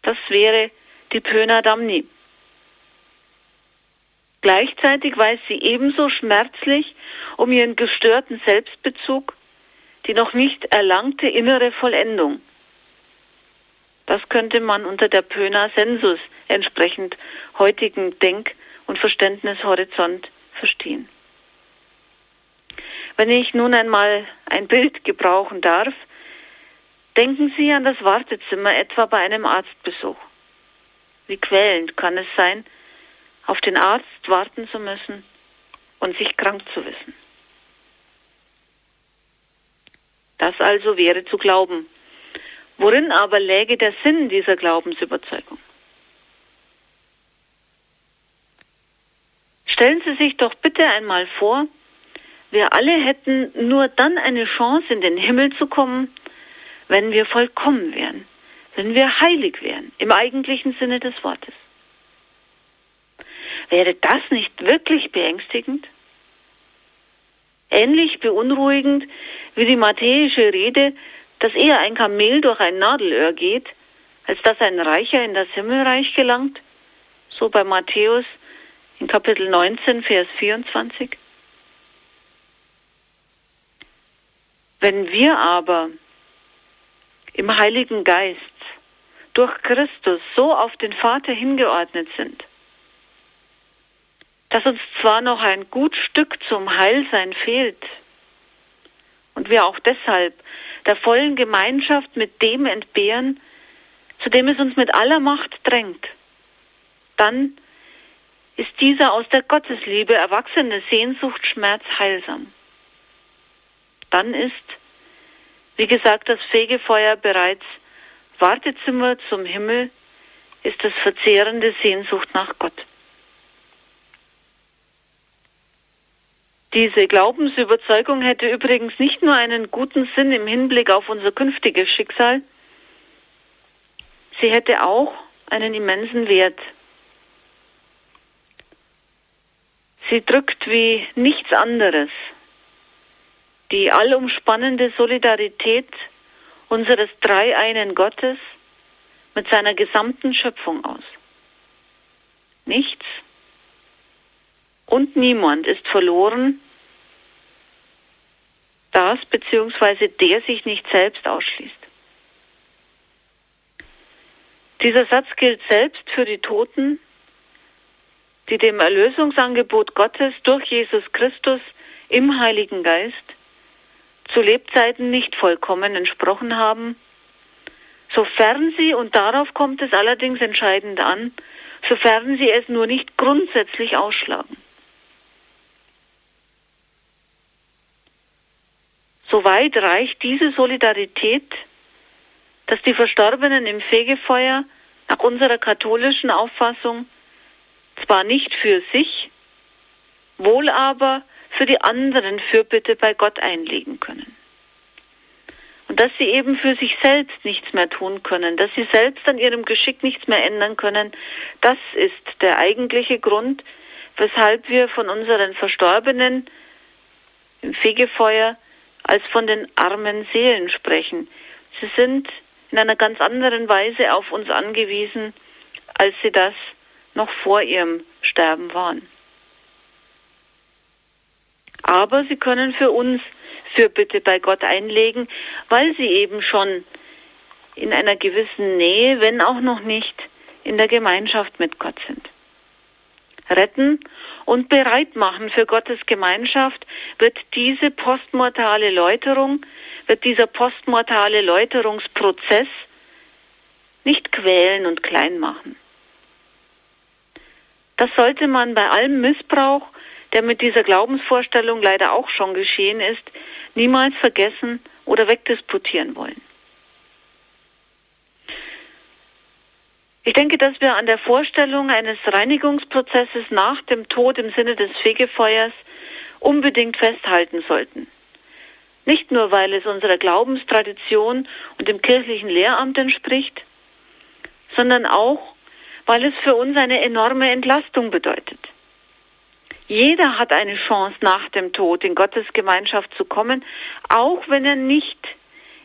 Das wäre die Pöna Damni. Gleichzeitig weiß sie ebenso schmerzlich um ihren gestörten Selbstbezug, die noch nicht erlangte innere Vollendung. Das könnte man unter der Pöna Sensus entsprechend heutigen Denk- und Verständnishorizont verstehen. Wenn ich nun einmal ein Bild gebrauchen darf, denken Sie an das Wartezimmer etwa bei einem Arztbesuch. Wie quälend kann es sein, auf den Arzt warten zu müssen und sich krank zu wissen. Das also wäre zu glauben. Worin aber läge der Sinn dieser Glaubensüberzeugung? Stellen Sie sich doch bitte einmal vor, wir alle hätten nur dann eine Chance, in den Himmel zu kommen, wenn wir vollkommen wären, wenn wir heilig wären, im eigentlichen Sinne des Wortes. Wäre das nicht wirklich beängstigend? Ähnlich beunruhigend wie die matthäische Rede, dass eher ein Kamel durch ein Nadelöhr geht, als dass ein Reicher in das Himmelreich gelangt, so bei Matthäus in Kapitel 19, Vers 24. Wenn wir aber im Heiligen Geist durch Christus so auf den Vater hingeordnet sind, dass uns zwar noch ein gut Stück zum Heilsein fehlt und wir auch deshalb der vollen Gemeinschaft mit dem entbehren, zu dem es uns mit aller Macht drängt, dann ist dieser aus der Gottesliebe erwachsene Sehnsuchtschmerz heilsam. Dann ist, wie gesagt, das Fegefeuer bereits Wartezimmer zum Himmel, ist das verzehrende Sehnsucht nach Gott. Diese Glaubensüberzeugung hätte übrigens nicht nur einen guten Sinn im Hinblick auf unser künftiges Schicksal, sie hätte auch einen immensen Wert. Sie drückt wie nichts anderes die allumspannende Solidarität unseres dreieinen Gottes mit seiner gesamten Schöpfung aus. Nichts und niemand ist verloren, das bzw. der sich nicht selbst ausschließt. Dieser Satz gilt selbst für die Toten, die dem Erlösungsangebot Gottes durch Jesus Christus im Heiligen Geist zu Lebzeiten nicht vollkommen entsprochen haben, sofern sie, und darauf kommt es allerdings entscheidend an, sofern sie es nur nicht grundsätzlich ausschlagen. Soweit reicht diese Solidarität, dass die Verstorbenen im Fegefeuer nach unserer katholischen Auffassung zwar nicht für sich, wohl aber für die anderen Fürbitte bei Gott einlegen können. Und dass sie eben für sich selbst nichts mehr tun können, dass sie selbst an ihrem Geschick nichts mehr ändern können, das ist der eigentliche Grund, weshalb wir von unseren Verstorbenen im Fegefeuer als von den armen Seelen sprechen. Sie sind in einer ganz anderen Weise auf uns angewiesen, als sie das noch vor ihrem Sterben waren. Aber sie können für uns Fürbitte bei Gott einlegen, weil sie eben schon in einer gewissen Nähe, wenn auch noch nicht in der Gemeinschaft mit Gott sind. Retten und bereit machen für Gottes Gemeinschaft wird diese postmortale Läuterung, wird dieser postmortale Läuterungsprozess nicht quälen und klein machen. Das sollte man bei allem Missbrauch, der mit dieser Glaubensvorstellung leider auch schon geschehen ist, niemals vergessen oder wegdisputieren wollen. Ich denke, dass wir an der Vorstellung eines Reinigungsprozesses nach dem Tod im Sinne des Fegefeuers unbedingt festhalten sollten. Nicht nur, weil es unserer Glaubenstradition und dem kirchlichen Lehramt entspricht, sondern auch, weil es für uns eine enorme Entlastung bedeutet. Jeder hat eine Chance nach dem Tod in Gottes Gemeinschaft zu kommen, auch wenn er nicht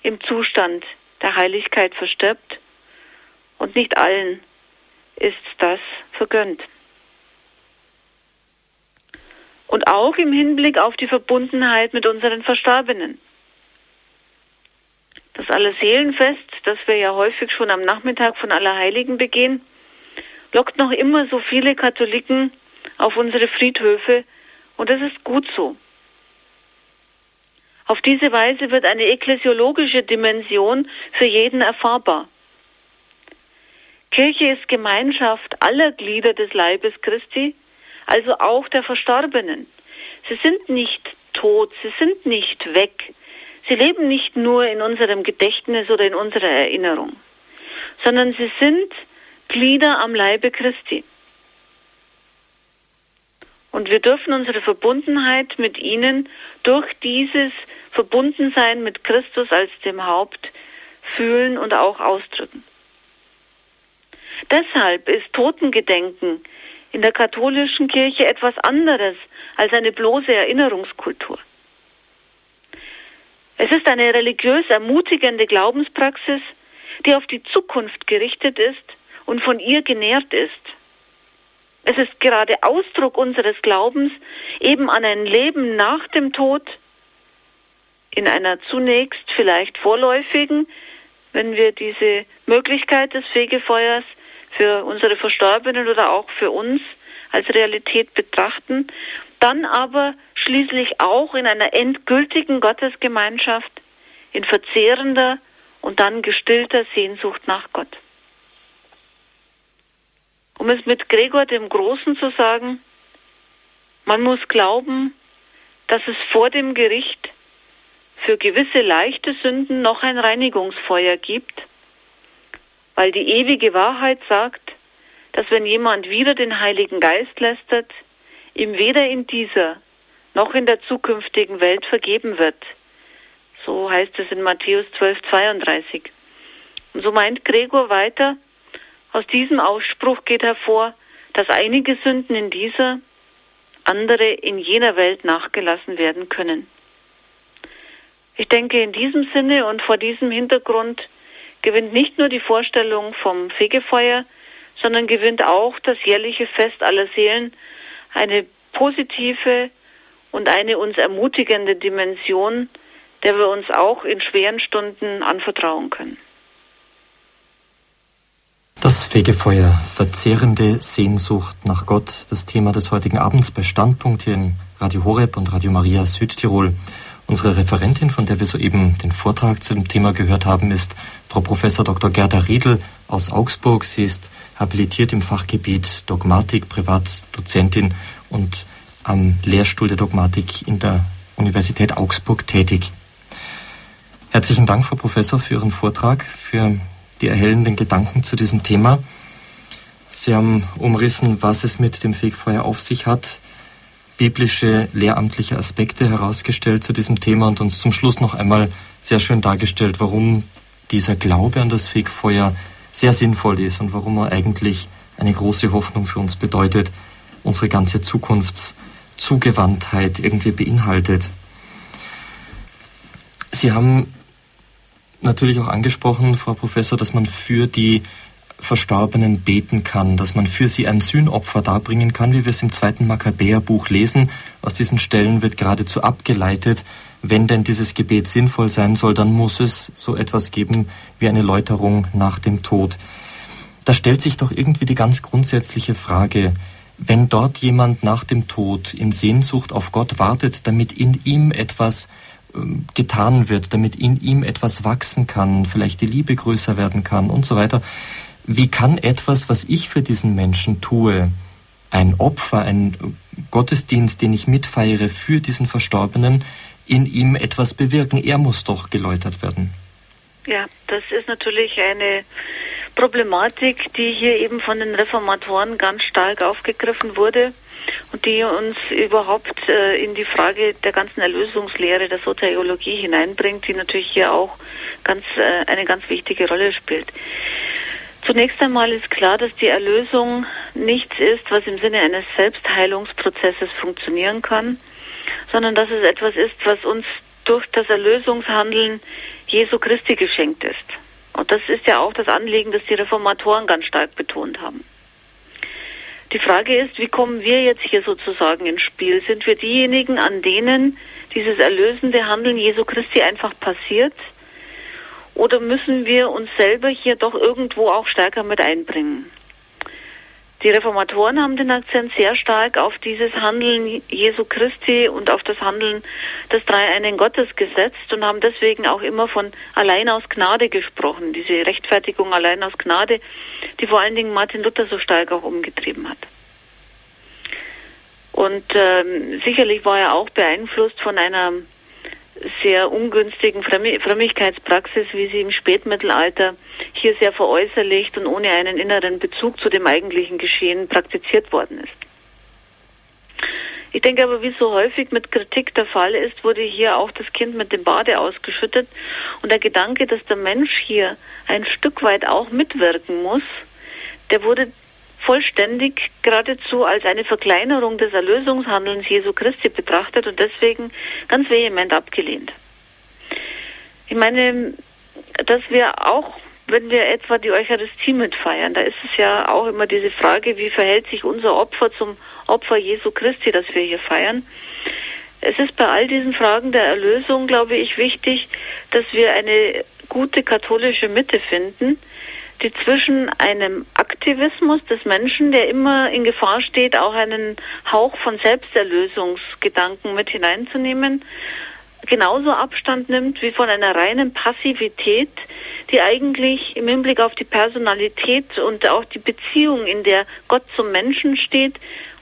im Zustand der Heiligkeit verstirbt und nicht allen ist das vergönnt. Und auch im Hinblick auf die Verbundenheit mit unseren Verstorbenen. Das Allerseelenfest, das wir ja häufig schon am Nachmittag von Allerheiligen begehen, lockt noch immer so viele Katholiken auf unsere Friedhöfe und das ist gut so. Auf diese Weise wird eine ekklesiologische Dimension für jeden erfahrbar. Kirche ist Gemeinschaft aller Glieder des Leibes Christi, also auch der Verstorbenen. Sie sind nicht tot, sie sind nicht weg. Sie leben nicht nur in unserem Gedächtnis oder in unserer Erinnerung, sondern sie sind Glieder am Leibe Christi. Und wir dürfen unsere Verbundenheit mit ihnen durch dieses Verbundensein mit Christus als dem Haupt fühlen und auch ausdrücken. Deshalb ist Totengedenken in der katholischen Kirche etwas anderes als eine bloße Erinnerungskultur. Es ist eine religiös ermutigende Glaubenspraxis, die auf die Zukunft gerichtet ist und von ihr genährt ist. Es ist gerade Ausdruck unseres Glaubens eben an ein Leben nach dem Tod, in einer zunächst vielleicht vorläufigen, wenn wir diese Möglichkeit des Fegefeuers für unsere Verstorbenen oder auch für uns als Realität betrachten, dann aber schließlich auch in einer endgültigen Gottesgemeinschaft, in verzehrender und dann gestillter Sehnsucht nach Gott. Um es mit Gregor dem Großen zu sagen, man muss glauben, dass es vor dem Gericht für gewisse leichte Sünden noch ein Reinigungsfeuer gibt, weil die ewige Wahrheit sagt, dass wenn jemand wieder den Heiligen Geist lästert, ihm weder in dieser noch in der zukünftigen Welt vergeben wird. So heißt es in Matthäus 12, 32. Und so meint Gregor weiter, aus diesem Ausspruch geht hervor, dass einige Sünden in dieser, andere in jener Welt nachgelassen werden können. Ich denke, in diesem Sinne und vor diesem Hintergrund gewinnt nicht nur die Vorstellung vom Fegefeuer, sondern gewinnt auch das jährliche Fest aller Seelen eine positive und eine uns ermutigende Dimension, der wir uns auch in schweren Stunden anvertrauen können. Das Fegefeuer, verzehrende Sehnsucht nach Gott, das Thema des heutigen Abends bei Standpunkt hier in Radio Horeb und Radio Maria Südtirol. Unsere Referentin, von der wir soeben den Vortrag zu dem Thema gehört haben, ist Frau Professor Dr. Gerda Riedl aus Augsburg. Sie ist habilitiert im Fachgebiet Dogmatik, Privatdozentin und am Lehrstuhl der Dogmatik in der Universität Augsburg tätig. Herzlichen Dank, Frau Professor, für Ihren Vortrag, für die erhellenden Gedanken zu diesem Thema. Sie haben umrissen, was es mit dem Fegfeuer auf sich hat, biblische, lehramtliche Aspekte herausgestellt zu diesem Thema und uns zum Schluss noch einmal sehr schön dargestellt, warum dieser Glaube an das Fegfeuer sehr sinnvoll ist und warum er eigentlich eine große Hoffnung für uns bedeutet, unsere ganze Zukunftszugewandtheit irgendwie beinhaltet. Sie haben natürlich auch angesprochen, Frau Professor, dass man für die Verstorbenen beten kann, dass man für sie ein Sühnopfer darbringen kann, wie wir es im zweiten Makkabäerbuch lesen. Aus diesen Stellen wird geradezu abgeleitet, wenn denn dieses Gebet sinnvoll sein soll, dann muss es so etwas geben wie eine Läuterung nach dem Tod. Da stellt sich doch irgendwie die ganz grundsätzliche Frage, wenn dort jemand nach dem Tod in Sehnsucht auf Gott wartet, damit in ihm etwas ähm, getan wird, damit in ihm etwas wachsen kann, vielleicht die Liebe größer werden kann und so weiter, wie kann etwas, was ich für diesen Menschen tue, ein Opfer, ein Gottesdienst, den ich mitfeiere für diesen Verstorbenen, in ihm etwas bewirken? Er muss doch geläutert werden. Ja, das ist natürlich eine Problematik, die hier eben von den Reformatoren ganz stark aufgegriffen wurde und die uns überhaupt äh, in die Frage der ganzen Erlösungslehre der Soteriologie hineinbringt, die natürlich hier auch ganz äh, eine ganz wichtige Rolle spielt. Zunächst einmal ist klar, dass die Erlösung nichts ist, was im Sinne eines Selbstheilungsprozesses funktionieren kann, sondern dass es etwas ist, was uns durch das Erlösungshandeln Jesu Christi geschenkt ist. Und das ist ja auch das Anliegen, das die Reformatoren ganz stark betont haben. Die Frage ist, wie kommen wir jetzt hier sozusagen ins Spiel? Sind wir diejenigen, an denen dieses erlösende Handeln Jesu Christi einfach passiert? Oder müssen wir uns selber hier doch irgendwo auch stärker mit einbringen? Die Reformatoren haben den Akzent sehr stark auf dieses Handeln Jesu Christi und auf das Handeln des Dreieinen Gottes gesetzt und haben deswegen auch immer von allein aus Gnade gesprochen, diese Rechtfertigung allein aus Gnade, die vor allen Dingen Martin Luther so stark auch umgetrieben hat. Und ähm, sicherlich war er auch beeinflusst von einer sehr ungünstigen Frömmigkeitspraxis, wie sie im Spätmittelalter hier sehr veräußerlicht und ohne einen inneren Bezug zu dem eigentlichen Geschehen praktiziert worden ist. Ich denke aber, wie so häufig mit Kritik der Fall ist, wurde hier auch das Kind mit dem Bade ausgeschüttet. Und der Gedanke, dass der Mensch hier ein Stück weit auch mitwirken muss, der wurde vollständig geradezu als eine Verkleinerung des Erlösungshandelns Jesu Christi betrachtet und deswegen ganz vehement abgelehnt. Ich meine, dass wir auch, wenn wir etwa die Eucharistie mitfeiern, da ist es ja auch immer diese Frage, wie verhält sich unser Opfer zum Opfer Jesu Christi, das wir hier feiern. Es ist bei all diesen Fragen der Erlösung, glaube ich, wichtig, dass wir eine gute katholische Mitte finden, die zwischen einem Aktivismus des Menschen, der immer in Gefahr steht, auch einen Hauch von Selbsterlösungsgedanken mit hineinzunehmen, genauso Abstand nimmt wie von einer reinen Passivität, die eigentlich im Hinblick auf die Personalität und auch die Beziehung, in der Gott zum Menschen steht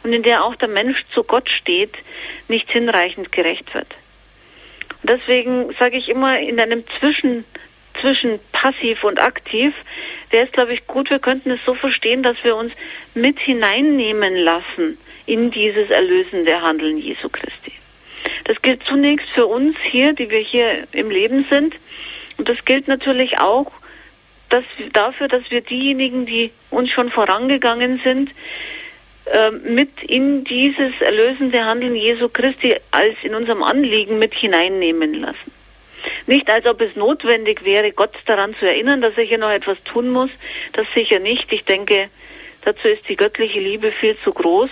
und in der auch der Mensch zu Gott steht, nicht hinreichend gerecht wird. Deswegen sage ich immer, in einem Zwischen zwischen passiv und aktiv, wäre es, glaube ich, gut, wir könnten es so verstehen, dass wir uns mit hineinnehmen lassen in dieses erlösende Handeln Jesu Christi. Das gilt zunächst für uns hier, die wir hier im Leben sind. Und das gilt natürlich auch dass, dafür, dass wir diejenigen, die uns schon vorangegangen sind, äh, mit in dieses erlösende Handeln Jesu Christi als in unserem Anliegen mit hineinnehmen lassen. Nicht, als ob es notwendig wäre, Gott daran zu erinnern, dass er hier noch etwas tun muss. Das sicher nicht. Ich denke, dazu ist die göttliche Liebe viel zu groß.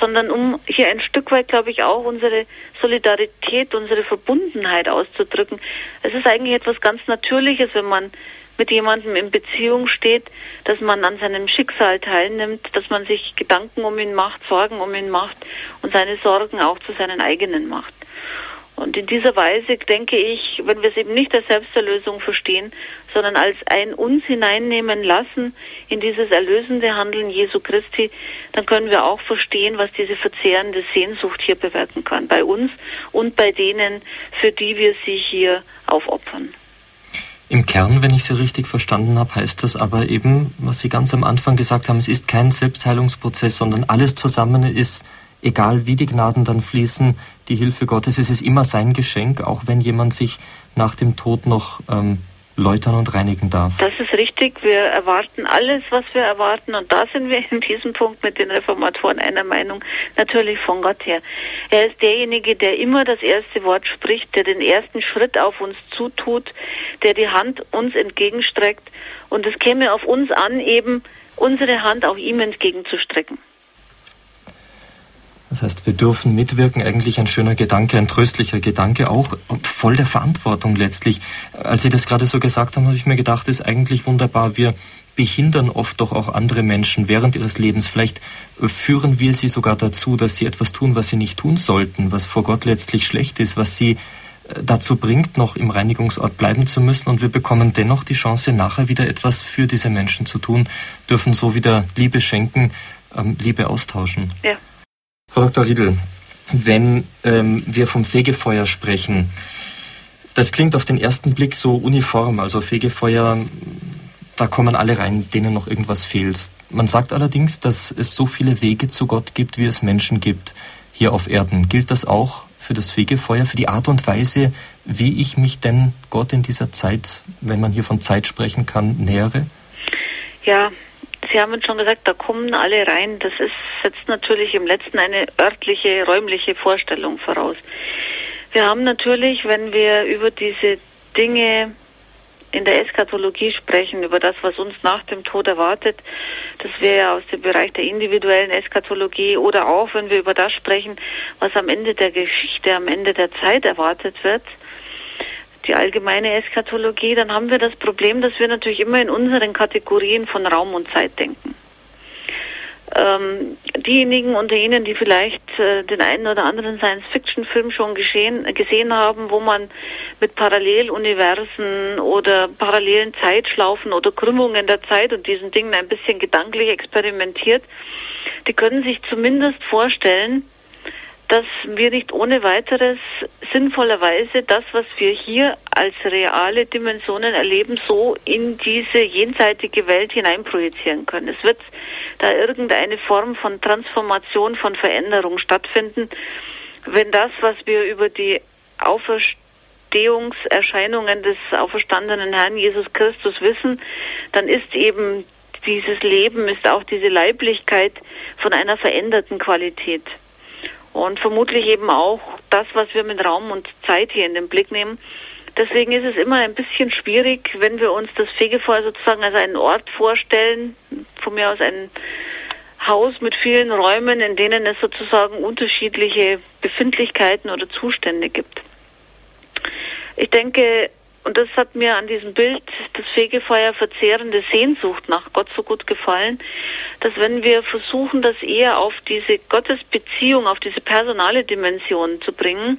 Sondern um hier ein Stück weit, glaube ich, auch unsere Solidarität, unsere Verbundenheit auszudrücken. Es ist eigentlich etwas ganz Natürliches, wenn man mit jemandem in Beziehung steht, dass man an seinem Schicksal teilnimmt, dass man sich Gedanken um ihn macht, Sorgen um ihn macht und seine Sorgen auch zu seinen eigenen macht. Und in dieser Weise denke ich, wenn wir es eben nicht als Selbsterlösung verstehen, sondern als ein uns hineinnehmen lassen in dieses erlösende Handeln Jesu Christi, dann können wir auch verstehen, was diese verzehrende Sehnsucht hier bewirken kann, bei uns und bei denen, für die wir sie hier aufopfern. Im Kern, wenn ich Sie richtig verstanden habe, heißt das aber eben, was Sie ganz am Anfang gesagt haben, es ist kein Selbstheilungsprozess, sondern alles zusammen ist egal wie die Gnaden dann fließen, die Hilfe Gottes, es ist immer sein Geschenk, auch wenn jemand sich nach dem Tod noch ähm, läutern und reinigen darf. Das ist richtig. Wir erwarten alles, was wir erwarten. Und da sind wir in diesem Punkt mit den Reformatoren einer Meinung, natürlich von Gott her. Er ist derjenige, der immer das erste Wort spricht, der den ersten Schritt auf uns zutut, der die Hand uns entgegenstreckt. Und es käme auf uns an, eben unsere Hand auch ihm entgegenzustrecken. Das heißt, wir dürfen mitwirken, eigentlich ein schöner Gedanke, ein tröstlicher Gedanke, auch voll der Verantwortung letztlich. Als Sie das gerade so gesagt haben, habe ich mir gedacht, ist eigentlich wunderbar. Wir behindern oft doch auch andere Menschen während ihres Lebens. Vielleicht führen wir sie sogar dazu, dass sie etwas tun, was sie nicht tun sollten, was vor Gott letztlich schlecht ist, was sie äh, dazu bringt, noch im Reinigungsort bleiben zu müssen. Und wir bekommen dennoch die Chance, nachher wieder etwas für diese Menschen zu tun, dürfen so wieder Liebe schenken, ähm, Liebe austauschen. Ja. Frau Dr. Riedel, wenn ähm, wir vom Fegefeuer sprechen, das klingt auf den ersten Blick so uniform. Also Fegefeuer, da kommen alle rein, denen noch irgendwas fehlt. Man sagt allerdings, dass es so viele Wege zu Gott gibt, wie es Menschen gibt hier auf Erden. Gilt das auch für das Fegefeuer, für die Art und Weise, wie ich mich denn Gott in dieser Zeit, wenn man hier von Zeit sprechen kann, nähere? Ja, Sie haben schon gesagt, da kommen alle rein. Das ist, setzt natürlich im letzten eine örtliche, räumliche Vorstellung voraus. Wir haben natürlich, wenn wir über diese Dinge in der Eskatologie sprechen, über das, was uns nach dem Tod erwartet, das wäre aus dem Bereich der individuellen Eskatologie oder auch, wenn wir über das sprechen, was am Ende der Geschichte, am Ende der Zeit erwartet wird, die allgemeine Eschatologie, dann haben wir das Problem, dass wir natürlich immer in unseren Kategorien von Raum und Zeit denken. ähm, diejenigen unter Ihnen, die vielleicht äh, den einen oder anderen Science-Fiction-Film schon geschehen, gesehen haben, wo man mit Paralleluniversen oder parallelen Zeitschlaufen oder Krümmungen der Zeit und diesen Dingen ein bisschen gedanklich experimentiert, die können sich zumindest vorstellen, dass wir nicht ohne weiteres sinnvollerweise das, was wir hier als reale Dimensionen erleben, so in diese jenseitige Welt hineinprojizieren können. Es wird da irgendeine Form von Transformation, von Veränderung stattfinden, wenn das, was wir über die Auferstehungserscheinungen des auferstandenen Herrn Jesus Christus wissen, dann ist eben dieses Leben, ist auch diese Leiblichkeit von einer veränderten Qualität und vermutlich eben auch das, was wir mit Raum und Zeit hier in den Blick nehmen. Deswegen ist es immer ein bisschen schwierig, wenn wir uns das Fegefeuer sozusagen als einen Ort vorstellen, von mir aus ein Haus mit vielen Räumen, in denen es sozusagen unterschiedliche Befindlichkeiten oder Zustände gibt. Ich denke, und das hat mir an diesem Bild das Fegefeuer verzehrende Sehnsucht nach Gott so gut gefallen, dass wenn wir versuchen, das eher auf diese Gottesbeziehung, auf diese personale Dimension zu bringen,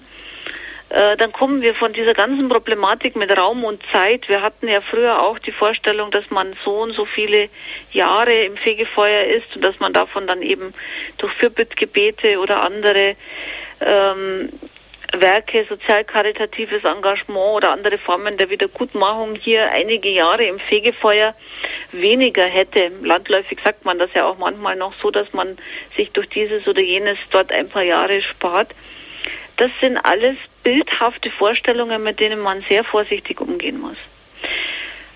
äh, dann kommen wir von dieser ganzen Problematik mit Raum und Zeit. Wir hatten ja früher auch die Vorstellung, dass man so und so viele Jahre im Fegefeuer ist und dass man davon dann eben durch Fürbittgebete oder andere ähm, Werke, sozial-karitatives Engagement oder andere Formen der Wiedergutmachung hier einige Jahre im Fegefeuer weniger hätte. Landläufig sagt man das ja auch manchmal noch so, dass man sich durch dieses oder jenes dort ein paar Jahre spart. Das sind alles bildhafte Vorstellungen, mit denen man sehr vorsichtig umgehen muss.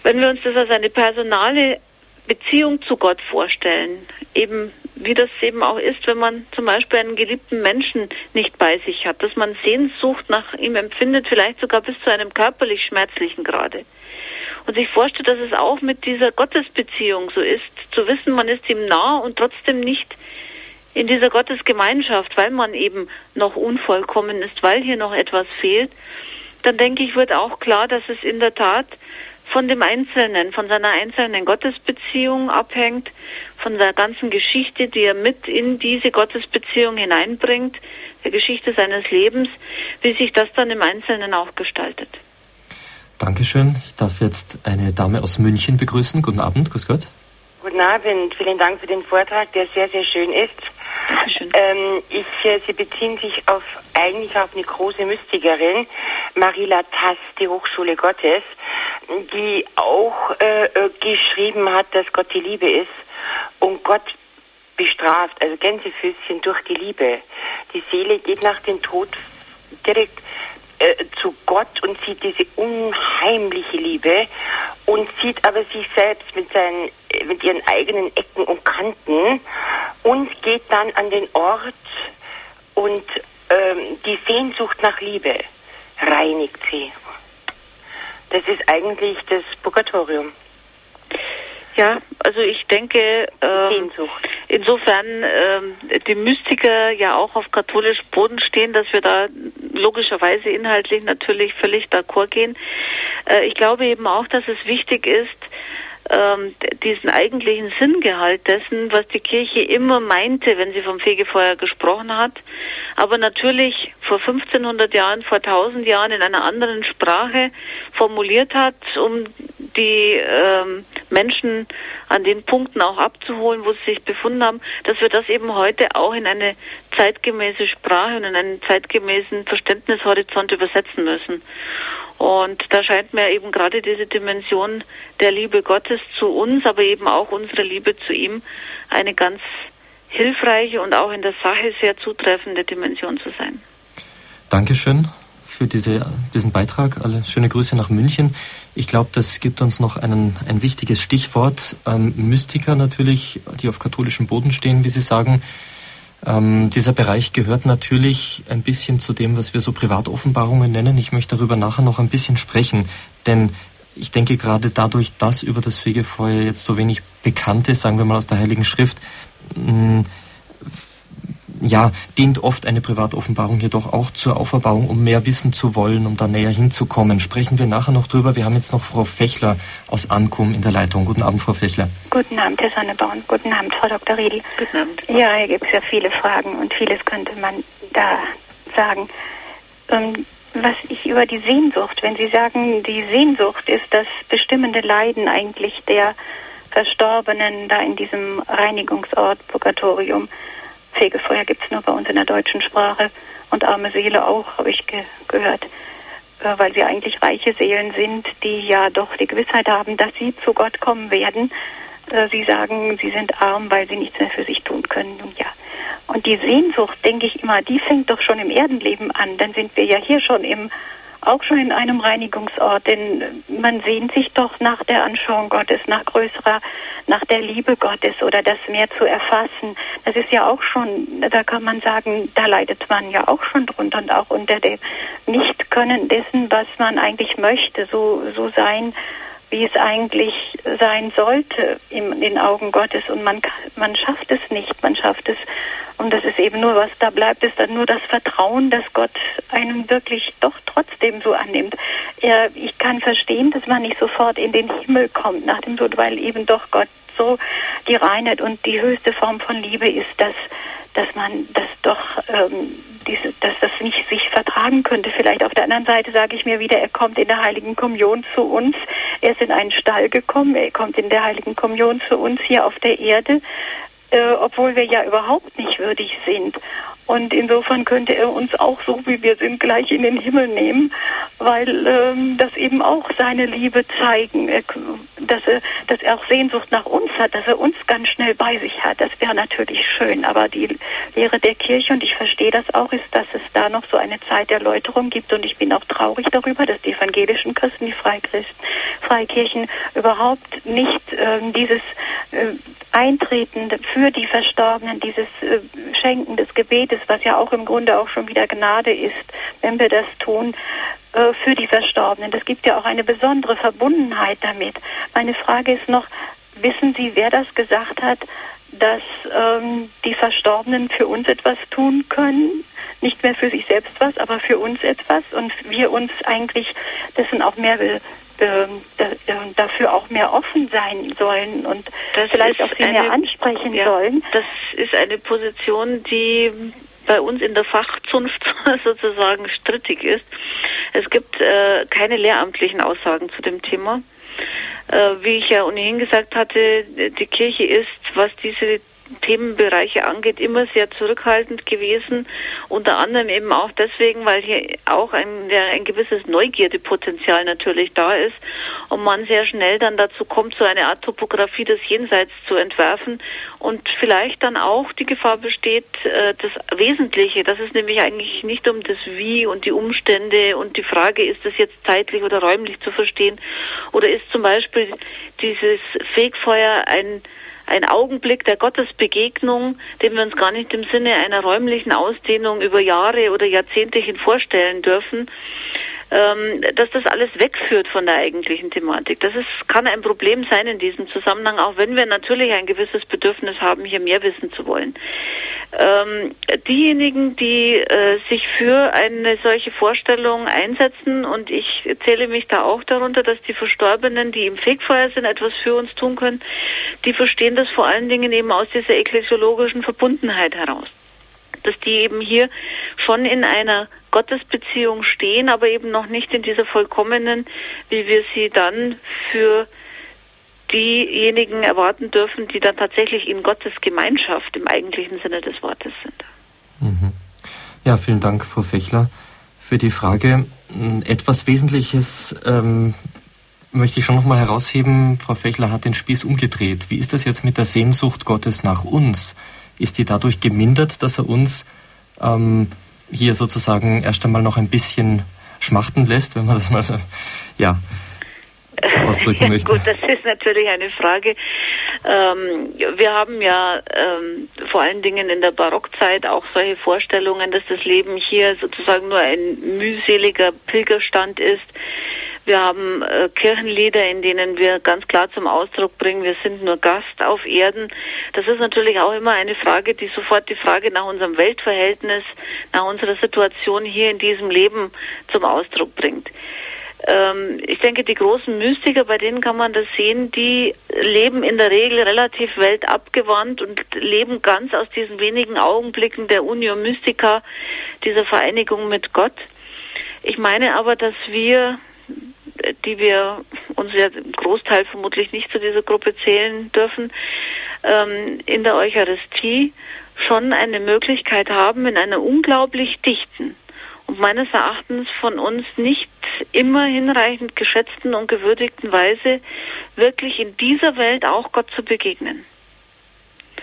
Wenn wir uns das als eine personale Beziehung zu Gott vorstellen, eben wie das eben auch ist, wenn man zum Beispiel einen geliebten Menschen nicht bei sich hat, dass man Sehnsucht nach ihm empfindet, vielleicht sogar bis zu einem körperlich schmerzlichen Grade. Und sich vorstellt, dass es auch mit dieser Gottesbeziehung so ist, zu wissen, man ist ihm nah und trotzdem nicht in dieser Gottesgemeinschaft, weil man eben noch unvollkommen ist, weil hier noch etwas fehlt, dann denke ich, wird auch klar, dass es in der Tat von dem Einzelnen, von seiner einzelnen Gottesbeziehung abhängt, von der ganzen Geschichte, die er mit in diese Gottesbeziehung hineinbringt, der Geschichte seines Lebens, wie sich das dann im Einzelnen auch gestaltet. Dankeschön. Ich darf jetzt eine Dame aus München begrüßen. Guten Abend, grüß Gott. Guten Abend, vielen Dank für den Vortrag, der sehr, sehr schön ist. Ähm, ich, äh, Sie beziehen sich auf eigentlich auf eine große Mystikerin, Marila Tass, die Hochschule Gottes die auch äh, äh, geschrieben hat, dass Gott die Liebe ist und Gott bestraft, also Gänsefüßchen durch die Liebe. Die Seele geht nach dem Tod direkt äh, zu Gott und sieht diese unheimliche Liebe und sieht aber sich selbst mit, seinen, mit ihren eigenen Ecken und Kanten und geht dann an den Ort und ähm, die Sehnsucht nach Liebe reinigt sie. Das ist eigentlich das Purgatorium. Ja, also ich denke, ähm, insofern ähm, die Mystiker ja auch auf katholischem Boden stehen, dass wir da logischerweise inhaltlich natürlich völlig d'accord gehen. Äh, ich glaube eben auch, dass es wichtig ist, ähm, diesen eigentlichen Sinngehalt dessen, was die Kirche immer meinte, wenn sie vom Fegefeuer gesprochen hat, aber natürlich vor 1500 Jahren, vor 1000 Jahren in einer anderen Sprache formuliert hat, um die ähm, Menschen an den Punkten auch abzuholen, wo sie sich befunden haben, dass wir das eben heute auch in eine zeitgemäße Sprache und in einen zeitgemäßen Verständnishorizont übersetzen müssen. Und da scheint mir eben gerade diese Dimension der Liebe Gottes zu uns, aber eben auch unsere Liebe zu ihm, eine ganz hilfreiche und auch in der Sache sehr zutreffende Dimension zu sein. Dankeschön für diese, diesen Beitrag. Alle schöne Grüße nach München. Ich glaube, das gibt uns noch einen, ein wichtiges Stichwort. Ähm, Mystiker natürlich, die auf katholischem Boden stehen, wie Sie sagen. Ähm, dieser Bereich gehört natürlich ein bisschen zu dem, was wir so Privatoffenbarungen nennen. Ich möchte darüber nachher noch ein bisschen sprechen, denn ich denke gerade dadurch, dass über das Fegefeuer jetzt so wenig bekannt ist, sagen wir mal aus der Heiligen Schrift, mm, ja, dient oft eine Privatoffenbarung jedoch auch zur Auferbauung, um mehr wissen zu wollen, um da näher hinzukommen. Sprechen wir nachher noch drüber. Wir haben jetzt noch Frau Fechler aus Ankum in der Leitung. Guten Abend, Frau Fechler. Guten Abend, Herr Sonneborn. Guten Abend, Frau Dr. Riedl. Guten Abend. Ja, hier gibt es ja viele Fragen und vieles könnte man da sagen. Ähm, was ich über die Sehnsucht, wenn Sie sagen, die Sehnsucht ist das bestimmende Leiden eigentlich der Verstorbenen da in diesem Reinigungsort Purgatorium. Fegefeuer gibt es nur bei uns in der deutschen Sprache und arme Seele auch, habe ich ge gehört, äh, weil sie eigentlich reiche Seelen sind, die ja doch die Gewissheit haben, dass sie zu Gott kommen werden. Äh, sie sagen, sie sind arm, weil sie nichts mehr für sich tun können. Und ja. Und die Sehnsucht, denke ich immer, die fängt doch schon im Erdenleben an. Dann sind wir ja hier schon im auch schon in einem Reinigungsort, denn man sehnt sich doch nach der Anschauung Gottes, nach größerer, nach der Liebe Gottes oder das mehr zu erfassen. Das ist ja auch schon, da kann man sagen, da leidet man ja auch schon drunter und auch unter dem Nichtkönnen dessen, was man eigentlich möchte, so, so sein, wie es eigentlich sein sollte in den Augen Gottes. Und man, man schafft es nicht, man schafft es und das ist eben nur, was da bleibt, ist dann nur das Vertrauen, dass Gott einen wirklich doch trotzdem so annimmt. Er, ich kann verstehen, dass man nicht sofort in den Himmel kommt nach dem Tod, weil eben doch Gott so die Reinheit und die höchste Form von Liebe ist, dass, dass man das doch, ähm, diese, dass das nicht sich vertragen könnte. Vielleicht auf der anderen Seite sage ich mir wieder, er kommt in der Heiligen Kommunion zu uns. Er ist in einen Stall gekommen, er kommt in der Heiligen Kommunion zu uns hier auf der Erde äh, obwohl wir ja überhaupt nicht würdig sind. Und insofern könnte er uns auch so, wie wir sind, gleich in den Himmel nehmen, weil ähm, das eben auch seine Liebe zeigen, er, dass, er, dass er auch Sehnsucht nach uns hat, dass er uns ganz schnell bei sich hat. Das wäre natürlich schön. Aber die Lehre der Kirche, und ich verstehe das auch, ist, dass es da noch so eine Zeit der Läuterung gibt. Und ich bin auch traurig darüber, dass die evangelischen Christen, die Freikirchen überhaupt nicht ähm, dieses äh, Eintreten für die Verstorbenen, dieses äh, Schenken des Gebetes, was ja auch im Grunde auch schon wieder Gnade ist, wenn wir das tun, äh, für die Verstorbenen. Das gibt ja auch eine besondere Verbundenheit damit. Meine Frage ist noch, wissen Sie, wer das gesagt hat, dass ähm, die Verstorbenen für uns etwas tun können? Nicht mehr für sich selbst was, aber für uns etwas und wir uns eigentlich dessen auch mehr will ähm, dafür auch mehr offen sein sollen und das vielleicht auch sie eine, mehr ansprechen ja, sollen. Das ist eine Position, die bei uns in der Fachzunft (laughs) sozusagen strittig ist. Es gibt äh, keine lehramtlichen Aussagen zu dem Thema. Äh, wie ich ja ohnehin gesagt hatte, die Kirche ist, was diese Themenbereiche angeht, immer sehr zurückhaltend gewesen. Unter anderem eben auch deswegen, weil hier auch ein, ein gewisses Neugierdepotenzial natürlich da ist und man sehr schnell dann dazu kommt, so eine Art Topografie des Jenseits zu entwerfen und vielleicht dann auch die Gefahr besteht, äh, das Wesentliche, dass es nämlich eigentlich nicht um das Wie und die Umstände und die Frage, ist das jetzt zeitlich oder räumlich zu verstehen oder ist zum Beispiel dieses Fegfeuer ein ein Augenblick der Gottesbegegnung, den wir uns gar nicht im Sinne einer räumlichen Ausdehnung über Jahre oder Jahrzehnte hin vorstellen dürfen, dass das alles wegführt von der eigentlichen Thematik. Das ist, kann ein Problem sein in diesem Zusammenhang, auch wenn wir natürlich ein gewisses Bedürfnis haben, hier mehr wissen zu wollen. Ähm, diejenigen, die äh, sich für eine solche Vorstellung einsetzen, und ich zähle mich da auch darunter, dass die Verstorbenen, die im Fegfeuer sind, etwas für uns tun können, die verstehen das vor allen Dingen eben aus dieser ekklesiologischen Verbundenheit heraus dass die eben hier schon in einer Gottesbeziehung stehen, aber eben noch nicht in dieser vollkommenen, wie wir sie dann für diejenigen erwarten dürfen, die dann tatsächlich in Gottes Gemeinschaft im eigentlichen Sinne des Wortes sind. Mhm. Ja, vielen Dank, Frau Fechler, für die Frage. Etwas Wesentliches ähm, möchte ich schon nochmal herausheben. Frau Fechler hat den Spieß umgedreht. Wie ist das jetzt mit der Sehnsucht Gottes nach uns? Ist die dadurch gemindert, dass er uns ähm, hier sozusagen erst einmal noch ein bisschen schmachten lässt, wenn man das mal so, ja, so ausdrücken (laughs) möchte. Gut, das ist natürlich eine Frage. Ähm, wir haben ja ähm, vor allen Dingen in der Barockzeit auch solche Vorstellungen, dass das Leben hier sozusagen nur ein mühseliger Pilgerstand ist Wir haben äh, Kirchenlieder, in denen wir ganz klar zum Ausdruck bringen, wir sind nur Gast auf Erden. Das ist natürlich auch immer eine Frage, die sofort die Frage nach unserem Weltverhältnis, nach unserer Situation hier in diesem Leben zum Ausdruck bringt ähm, ich denke, die großen Mystiker, bei denen kann man das sehen, die leben in der Regel relativ weltabgewandt und leben ganz aus diesen wenigen Augenblicken der Unio Mystica, dieser Vereinigung mit Gott. Ich meine aber, dass wir, die wir uns ja im Großteil vermutlich nicht zu dieser Gruppe zählen dürfen, ähm, in der Eucharistie schon eine Möglichkeit haben, in einer unglaublich dichten und meines Erachtens von uns nicht immer hinreichend geschätzten und gewürdigten Weise wirklich in dieser Welt auch Gott zu begegnen.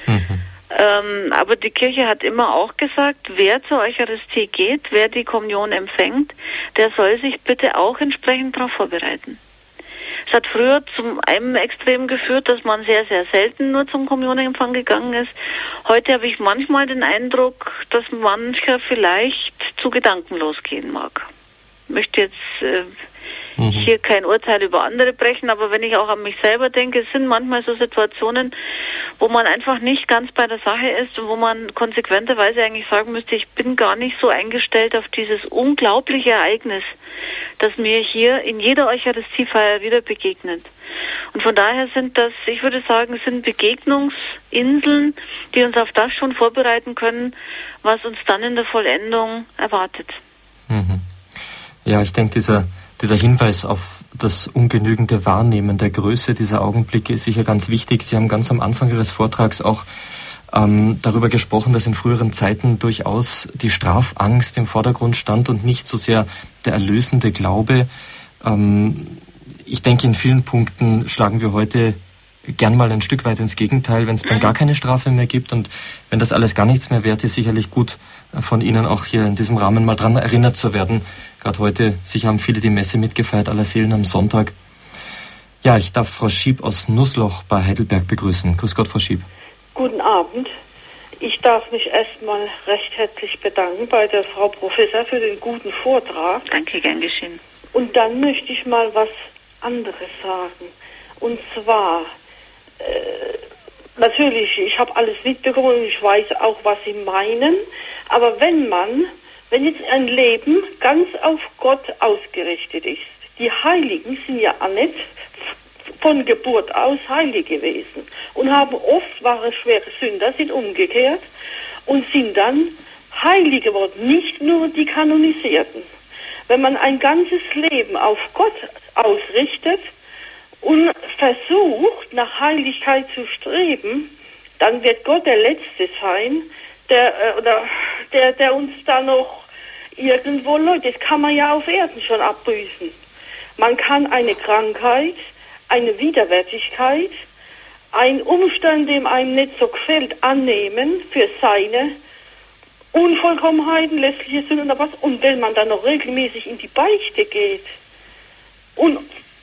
Mhm. Ähm, aber die Kirche hat immer auch gesagt, wer zur Eucharistie geht, wer die Kommunion empfängt, der soll sich bitte auch entsprechend darauf vorbereiten. Es hat früher zum einem Extrem geführt, dass man sehr, sehr selten nur zum Kommunionempfang gegangen ist. Heute habe ich manchmal den Eindruck, dass mancher vielleicht zu gedankenlos gehen mag. Ich möchte jetzt äh, mhm. hier kein Urteil über andere brechen, aber wenn ich auch an mich selber denke, es sind manchmal so Situationen, wo man einfach nicht ganz bei der Sache ist und wo man konsequenterweise eigentlich sagen müsste, ich bin gar nicht so eingestellt auf dieses unglaubliche Ereignis, das mir hier in jeder Eucharistiefeier wieder begegnet. Und von daher sind das, ich würde sagen, sind Begegnungsinseln, die uns auf das schon vorbereiten können, was uns dann in der Vollendung erwartet. Mhm. Ja, ich denke, dieser dieser Hinweis auf das ungenügende Wahrnehmen der Größe dieser Augenblicke ist sicher ganz wichtig. Sie haben ganz am Anfang Ihres Vortrags auch ähm, darüber gesprochen, dass in früheren Zeiten durchaus die Strafangst im Vordergrund stand und nicht so sehr der erlösende Glaube. Ähm, ich denke, in vielen Punkten schlagen wir heute gern mal ein Stück weit ins Gegenteil, wenn es dann gar keine Strafe mehr gibt und wenn das alles gar nichts mehr wert ist, sicherlich gut von Ihnen auch hier in diesem Rahmen mal dran erinnert zu werden. Gerade heute, sicher haben viele die Messe mitgefeiert, aller Seelen am Sonntag. Ja, ich darf Frau Schieb aus Nussloch bei Heidelberg begrüßen. Grüß Gott, Frau Schieb. Guten Abend. Ich darf mich erstmal recht herzlich bedanken bei der Frau Professor für den guten Vortrag. Danke, gern geschehen. Und dann möchte ich mal was anderes sagen. Und zwar, äh, natürlich, ich habe alles mitbekommen und ich weiß auch, was Sie meinen. Aber wenn man, wenn jetzt ein Leben ganz auf Gott ausgerichtet ist, die Heiligen sind ja nicht von Geburt aus heilig gewesen und haben oft wahre schwere Sünder, sind umgekehrt und sind dann heilig geworden, nicht nur die Kanonisierten. Wenn man ein ganzes Leben auf Gott ausrichtet, und versucht, nach Heiligkeit zu streben, dann wird Gott der Letzte sein, der, äh, oder, der, der uns da noch irgendwo läuft. Das kann man ja auf Erden schon abbüßen. Man kann eine Krankheit, eine Widerwärtigkeit, einen Umstand, dem einem nicht so gefällt, annehmen für seine Unvollkommenheiten, lässliche Sünden oder was. Und wenn man dann noch regelmäßig in die Beichte geht und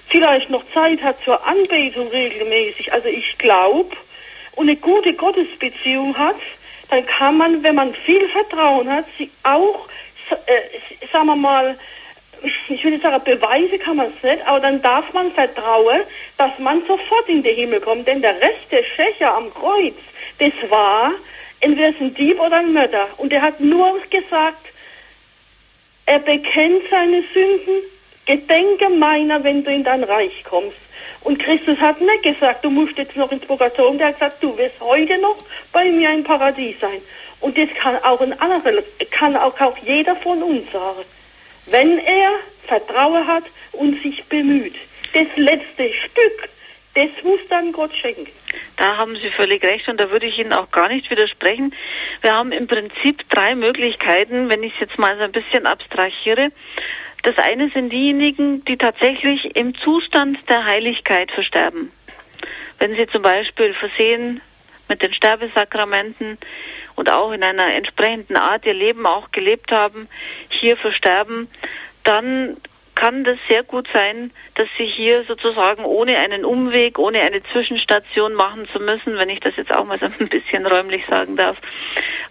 vielleicht noch Zeit hat zur Anbetung regelmäßig, also ich glaube, und eine gute Gottesbeziehung hat, dann kann man, wenn man viel Vertrauen hat, sie auch, äh, sagen wir mal, (laughs) ich nicht sagen, Beweise kann man es nicht, aber dann darf man vertrauen, dass man sofort in den Himmel kommt. Denn der rechte Schächer am Kreuz, das war entweder ein Dieb oder ein Mörder. Und er hat nur gesagt, er bekennt seine Sünden Gedenke meiner, wenn du in dein Reich kommst. Und Christus hat nicht gesagt, du musst jetzt noch ins Purgatorium. Der hat gesagt, du wirst heute noch bei mir im Paradies sein. Und das kann auch ein anderer, kann auch, auch jeder von uns sagen. Wenn er Vertrauen hat und sich bemüht. Das letzte Stück, das muss dann Gott schenken. Da haben Sie völlig recht und da würde ich Ihnen auch gar nicht widersprechen. Wir haben im Prinzip drei Möglichkeiten, wenn ich es jetzt mal so ein bisschen abstrahiere. Das eine sind diejenigen, die tatsächlich im Zustand der Heiligkeit versterben. Wenn sie zum Beispiel versehen mit den Sterbesakramenten und auch in einer entsprechenden Art ihr Leben auch gelebt haben, hier versterben, dann kann das sehr gut sein, dass sie hier sozusagen ohne einen Umweg, ohne eine Zwischenstation machen zu müssen, wenn ich das jetzt auch mal so ein bisschen räumlich sagen darf,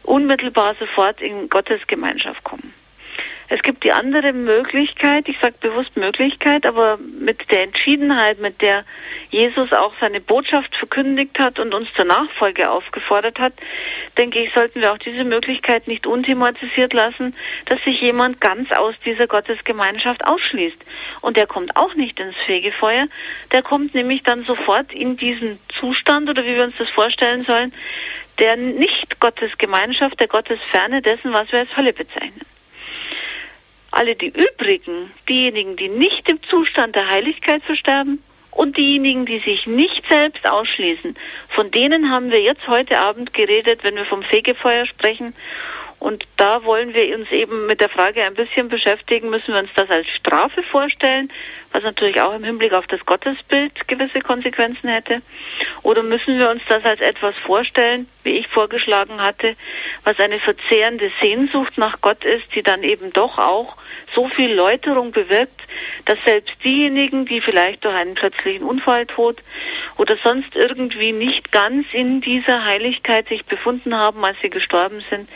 unmittelbar sofort in Gottes Gemeinschaft kommen. Es gibt die andere Möglichkeit, ich sage bewusst Möglichkeit, aber mit der Entschiedenheit, mit der Jesus auch seine Botschaft verkündigt hat und uns zur Nachfolge aufgefordert hat, denke ich, sollten wir auch diese Möglichkeit nicht unthematisiert lassen, dass sich jemand ganz aus dieser Gottesgemeinschaft ausschließt. Und der kommt auch nicht ins Fegefeuer, der kommt nämlich dann sofort in diesen Zustand oder wie wir uns das vorstellen sollen, der nicht Gottesgemeinschaft, der Gottesferne dessen, was wir als Hölle bezeichnen. Alle die übrigen, diejenigen, die nicht im Zustand der Heiligkeit versterben und diejenigen, die sich nicht selbst ausschließen, von denen haben wir jetzt heute Abend geredet, wenn wir vom Fegefeuer sprechen. Und da wollen wir uns eben mit der Frage ein bisschen beschäftigen, müssen wir uns das als Strafe vorstellen, was natürlich auch im Hinblick auf das Gottesbild gewisse Konsequenzen hätte, oder müssen wir uns das als etwas vorstellen, wie ich vorgeschlagen hatte, was eine verzehrende Sehnsucht nach Gott ist, die dann eben doch auch so viel Läuterung bewirkt, dass selbst diejenigen, die vielleicht durch einen plötzlichen Unfalltod oder sonst irgendwie nicht ganz in dieser Heiligkeit sich befunden haben, als sie gestorben sind,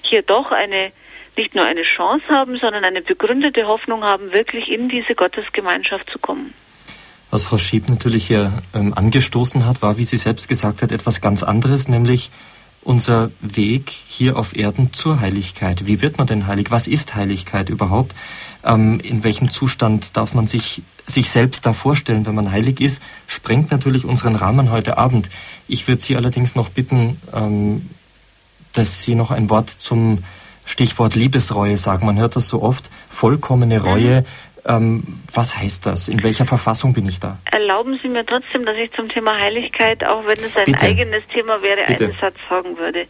hier doch eine nicht nur eine Chance haben, sondern eine begründete Hoffnung haben, wirklich in diese Gottesgemeinschaft zu kommen. Was Frau Schieb natürlich hier ähm, angestoßen hat, war, wie sie selbst gesagt hat, etwas ganz anderes, nämlich unser Weg hier auf Erden zur Heiligkeit. Wie wird man denn heilig? Was ist Heiligkeit überhaupt? Ähm, in welchem Zustand darf man sich, sich selbst da vorstellen, wenn man heilig ist? Sprengt natürlich unseren Rahmen heute Abend. Ich würde Sie allerdings noch bitten, ähm, dass Sie noch ein Wort zum Stichwort Liebesreue sagen. Man hört das so oft. Vollkommene Reue. Ähm, was heißt das? In welcher Verfassung bin ich da? Erlauben Sie mir trotzdem, dass ich zum Thema Heiligkeit, auch wenn es ein Bitte. eigenes Thema wäre, Bitte. einen Satz sagen würde.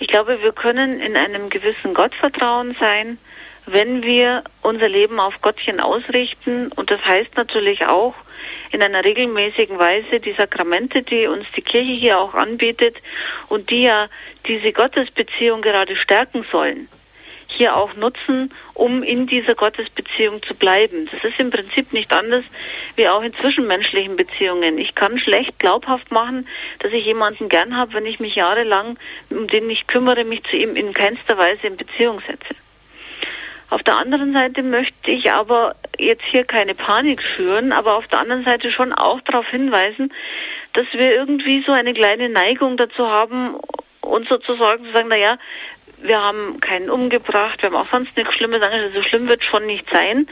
Ich glaube, wir können in einem gewissen Gottvertrauen sein, wenn wir unser Leben auf Gottchen ausrichten. Und das heißt natürlich auch in einer regelmäßigen Weise die Sakramente, die uns die Kirche hier auch anbietet und die ja diese Gottesbeziehung gerade stärken sollen hier auch nutzen, um in dieser Gottesbeziehung zu bleiben. Das ist im Prinzip nicht anders wie auch in zwischenmenschlichen Beziehungen. Ich kann schlecht glaubhaft machen, dass ich jemanden gern habe, wenn ich mich jahrelang um den ich kümmere, mich zu ihm in keinster Weise in Beziehung setze. Auf der anderen Seite möchte ich aber jetzt hier keine Panik führen, aber auf der anderen Seite schon auch darauf hinweisen, dass wir irgendwie so eine kleine Neigung dazu haben, uns sozusagen zu sagen, naja, wir haben keinen umgebracht, wir haben auch sonst nichts Schlimmes angeschaut, so schlimm wird schon nicht sein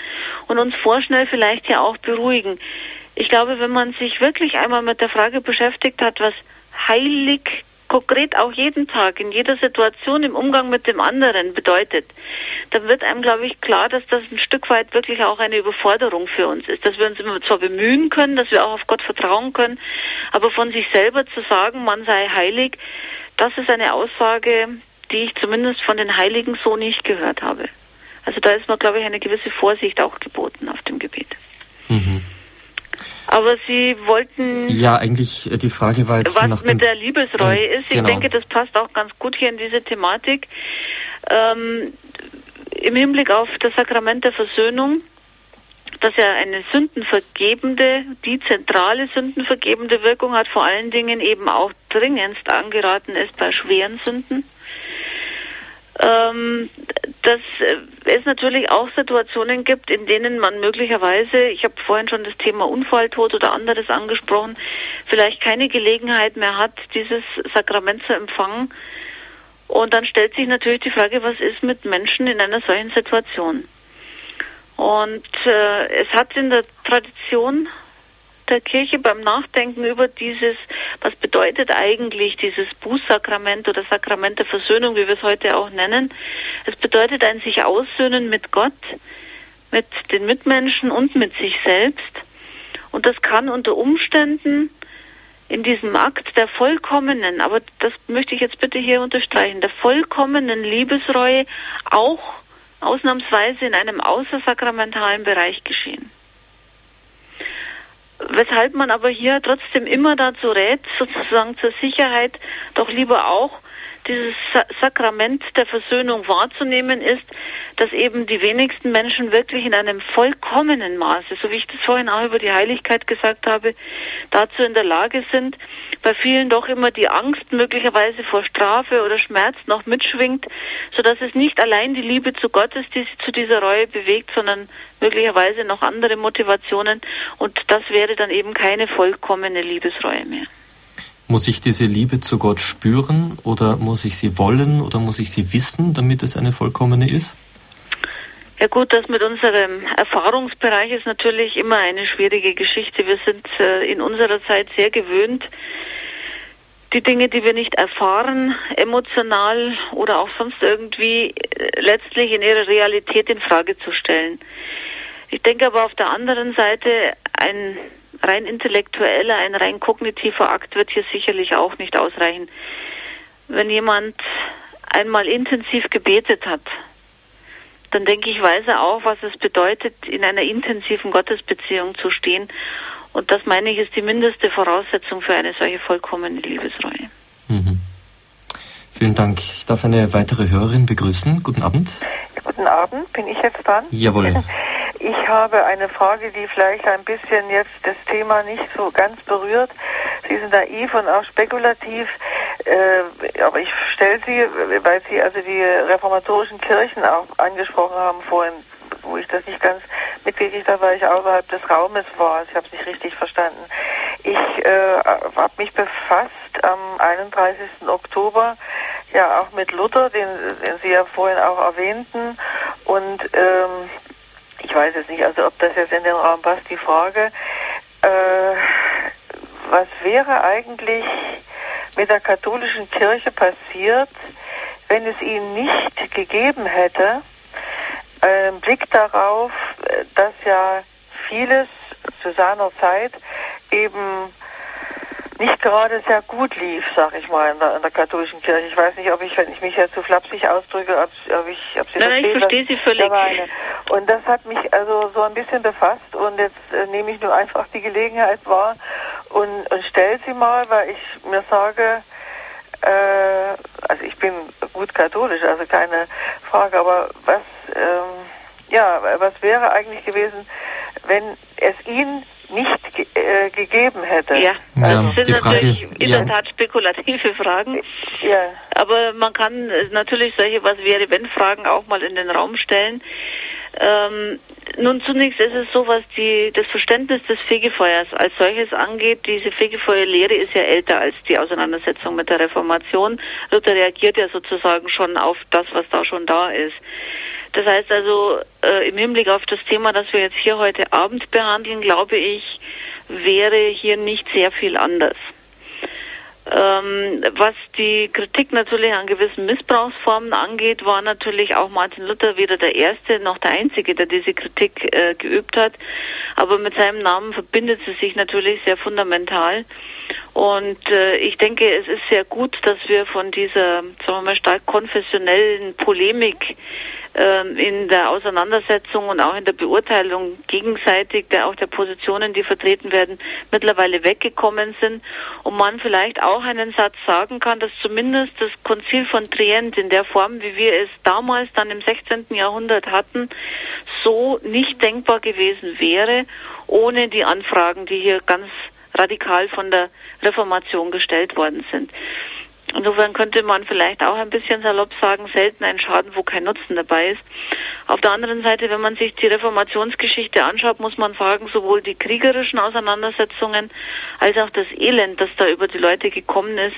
und uns vorschnell vielleicht ja auch beruhigen. Ich glaube, wenn man sich wirklich einmal mit der Frage beschäftigt hat, was heilig konkret auch jeden Tag, in jeder Situation im Umgang mit dem anderen bedeutet, dann wird einem, glaube ich, klar, dass das ein Stück weit wirklich auch eine Überforderung für uns ist. Dass wir uns immer zwar bemühen können, dass wir auch auf Gott vertrauen können, aber von sich selber zu sagen, man sei heilig, das ist eine Aussage, die ich zumindest von den Heiligen so nicht gehört habe. Also da ist mir, glaube ich, eine gewisse Vorsicht auch geboten auf dem Gebiet. Mhm. Aber Sie wollten. Ja, eigentlich äh, die Frage war jetzt. Was mit der Liebesreue äh, ist. Ich genau. denke, das passt auch ganz gut hier in diese Thematik. Ähm, Im Hinblick auf das Sakrament der Versöhnung, das ja eine sündenvergebende, die zentrale sündenvergebende Wirkung hat, vor allen Dingen eben auch dringendst angeraten ist bei schweren Sünden ähm, dass es natürlich auch Situationen gibt, in denen man möglicherweise, ich habe vorhin schon das Thema Unfalltod oder anderes angesprochen, vielleicht keine Gelegenheit mehr hat, dieses Sakrament zu empfangen. Und dann stellt sich natürlich die Frage, was ist mit Menschen in einer solchen Situation? Und äh, es hat in der Tradition der Kirche beim Nachdenken über dieses, was bedeutet eigentlich dieses Bußsakrament oder Sakrament der Versöhnung, wie wir es heute auch nennen. Es bedeutet ein sich aussöhnen mit Gott, mit den Mitmenschen und mit sich selbst. Und das kann unter Umständen in diesem Akt der vollkommenen, aber das möchte ich jetzt bitte hier unterstreichen, der vollkommenen Liebesreue auch ausnahmsweise in einem außersakramentalen Bereich geschehen weshalb man aber hier trotzdem immer dazu rät, sozusagen zur Sicherheit doch lieber auch dieses Sakrament der Versöhnung wahrzunehmen ist, dass eben die wenigsten Menschen wirklich in einem vollkommenen Maße, so wie ich das vorhin auch über die Heiligkeit gesagt habe, dazu in der Lage sind, bei vielen doch immer die Angst möglicherweise vor Strafe oder Schmerz noch mitschwingt, so dass es nicht allein die Liebe zu Gott ist, die sie zu dieser Reue bewegt, sondern möglicherweise noch andere Motivationen und das wäre dann eben keine vollkommene Liebesreue mehr. Muss ich diese Liebe zu Gott spüren oder muss ich sie wollen oder muss ich sie wissen, damit es eine vollkommene ist? Ja gut, das mit unserem Erfahrungsbereich ist natürlich immer eine schwierige Geschichte. Wir sind äh, in unserer Zeit sehr gewöhnt, die Dinge, die wir nicht erfahren, emotional oder auch sonst irgendwie äh, letztlich in ihrer Realität in Frage zu stellen. Ich denke aber auf der anderen Seite ein rein intellektueller, ein rein kognitiver Akt wird hier sicherlich auch nicht ausreichen. Wenn jemand einmal intensiv gebetet hat, dann denke ich, weiß er auch, was es bedeutet, in einer intensiven Gottesbeziehung zu stehen. Und das meine ich, ist die mindeste Voraussetzung für eine solche vollkommene Liebesreue. Mhm. Vielen Dank. Ich darf eine weitere Hörerin begrüßen. Guten Abend. Guten Abend. Bin ich jetzt dran? Jawohl. (laughs) Ich habe eine Frage, die vielleicht ein bisschen jetzt das Thema nicht so ganz berührt. Sie sind naiv und auch spekulativ, äh, aber ich stelle sie, weil Sie also die reformatorischen Kirchen auch angesprochen haben vorhin, wo ich das nicht ganz mitgekriegt habe, weil ich außerhalb des Raumes war. Ich habe es nicht richtig verstanden. Ich äh, habe mich befasst am 31. Oktober ja auch mit Luther, den, den Sie ja vorhin auch erwähnten. Und ähm, ich weiß es nicht, also ob das jetzt in den Raum passt, die Frage, äh, was wäre eigentlich mit der katholischen Kirche passiert, wenn es ihn nicht gegeben hätte, äh, Blick darauf, dass ja vieles zu seiner Zeit eben nicht gerade sehr gut lief, sag ich mal, in der, in der, katholischen Kirche. Ich weiß nicht, ob ich, wenn ich mich jetzt so flapsig ausdrücke, ob, ob ich, ob Sie Nein, ich verstehe Sie völlig. Meine. Und das hat mich also so ein bisschen befasst und jetzt äh, nehme ich nur einfach die Gelegenheit wahr und, und stelle sie mal, weil ich mir sage, äh, also ich bin gut katholisch, also keine Frage, aber was, ähm, ja, was wäre eigentlich gewesen, wenn es ihn nicht ge äh, gegeben hätte. Ja, also das sind natürlich Frage, in der Tat spekulative Fragen. Ja. Aber man kann natürlich solche Was wäre wenn Fragen auch mal in den Raum stellen. Ähm, nun zunächst ist es so, was die, das Verständnis des Fegefeuers als solches angeht. Diese Fegefeuerlehre ist ja älter als die Auseinandersetzung mit der Reformation. Luther reagiert ja sozusagen schon auf das, was da schon da ist. Das heißt also, äh, im Hinblick auf das Thema, das wir jetzt hier heute Abend behandeln, glaube ich, wäre hier nicht sehr viel anders. Ähm, was die Kritik natürlich an gewissen Missbrauchsformen angeht, war natürlich auch Martin Luther weder der Erste noch der Einzige, der diese Kritik äh, geübt hat. Aber mit seinem Namen verbindet sie sich natürlich sehr fundamental. Und äh, ich denke, es ist sehr gut, dass wir von dieser, sagen wir mal, stark konfessionellen Polemik in der Auseinandersetzung und auch in der Beurteilung gegenseitig der auch der Positionen, die vertreten werden, mittlerweile weggekommen sind und man vielleicht auch einen Satz sagen kann, dass zumindest das Konzil von Trient in der Form, wie wir es damals dann im 16. Jahrhundert hatten, so nicht denkbar gewesen wäre, ohne die Anfragen, die hier ganz radikal von der Reformation gestellt worden sind. Insofern könnte man vielleicht auch ein bisschen salopp sagen, selten ein Schaden, wo kein Nutzen dabei ist. Auf der anderen Seite, wenn man sich die Reformationsgeschichte anschaut, muss man sagen, sowohl die kriegerischen Auseinandersetzungen als auch das Elend, das da über die Leute gekommen ist,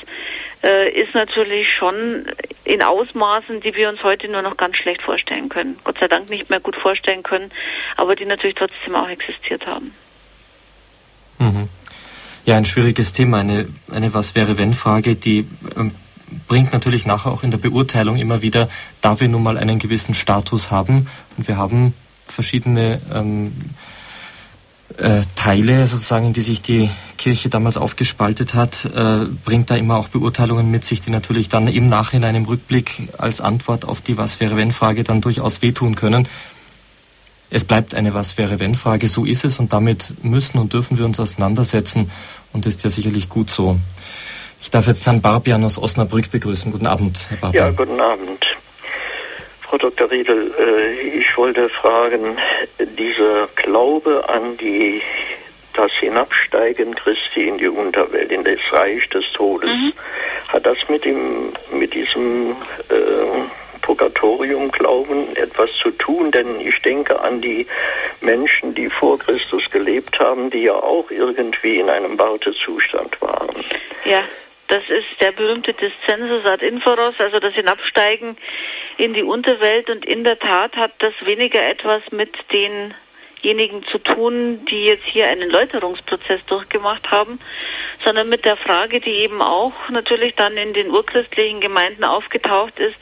äh, ist natürlich schon in Ausmaßen, die wir uns heute nur noch ganz schlecht vorstellen können. Gott sei Dank nicht mehr gut vorstellen können, aber die natürlich trotzdem auch existiert haben. Mhm. Ja, ein schwieriges Thema, eine, eine Was-wäre-wenn-Frage, die ähm, bringt natürlich nachher auch in der Beurteilung immer wieder, da wir nun mal einen gewissen Status haben und wir haben verschiedene ähm, äh, Teile sozusagen, in die sich die Kirche damals aufgespaltet hat, äh, bringt da immer auch Beurteilungen mit sich, die natürlich dann im Nachhinein im Rückblick als Antwort auf die Was-wäre-wenn-Frage dann durchaus wehtun können. Es bleibt eine Was wäre wenn Frage, so ist es und damit müssen und dürfen wir uns auseinandersetzen und ist ja sicherlich gut so. Ich darf jetzt Herrn Barbian aus Osnabrück begrüßen. Guten Abend, Herr Barbian. Ja, guten Abend. Frau Dr. Riedel, äh, ich wollte fragen, dieser Glaube an die das Hinabsteigen Christi in die Unterwelt, in das Reich des Todes, mhm. hat das mit dem, mit diesem äh, Purgatorium Glauben etwas zu tun? Denn ich denke an die Menschen, die vor Christus gelebt haben, die ja auch irgendwie in einem Wartezustand waren. Ja. Das ist der berühmte Descensus ad Inforos, also das Hinabsteigen in die Unterwelt. Und in der Tat hat das weniger etwas mit den diejenigen zu tun, die jetzt hier einen Läuterungsprozess durchgemacht haben, sondern mit der Frage, die eben auch natürlich dann in den urchristlichen Gemeinden aufgetaucht ist,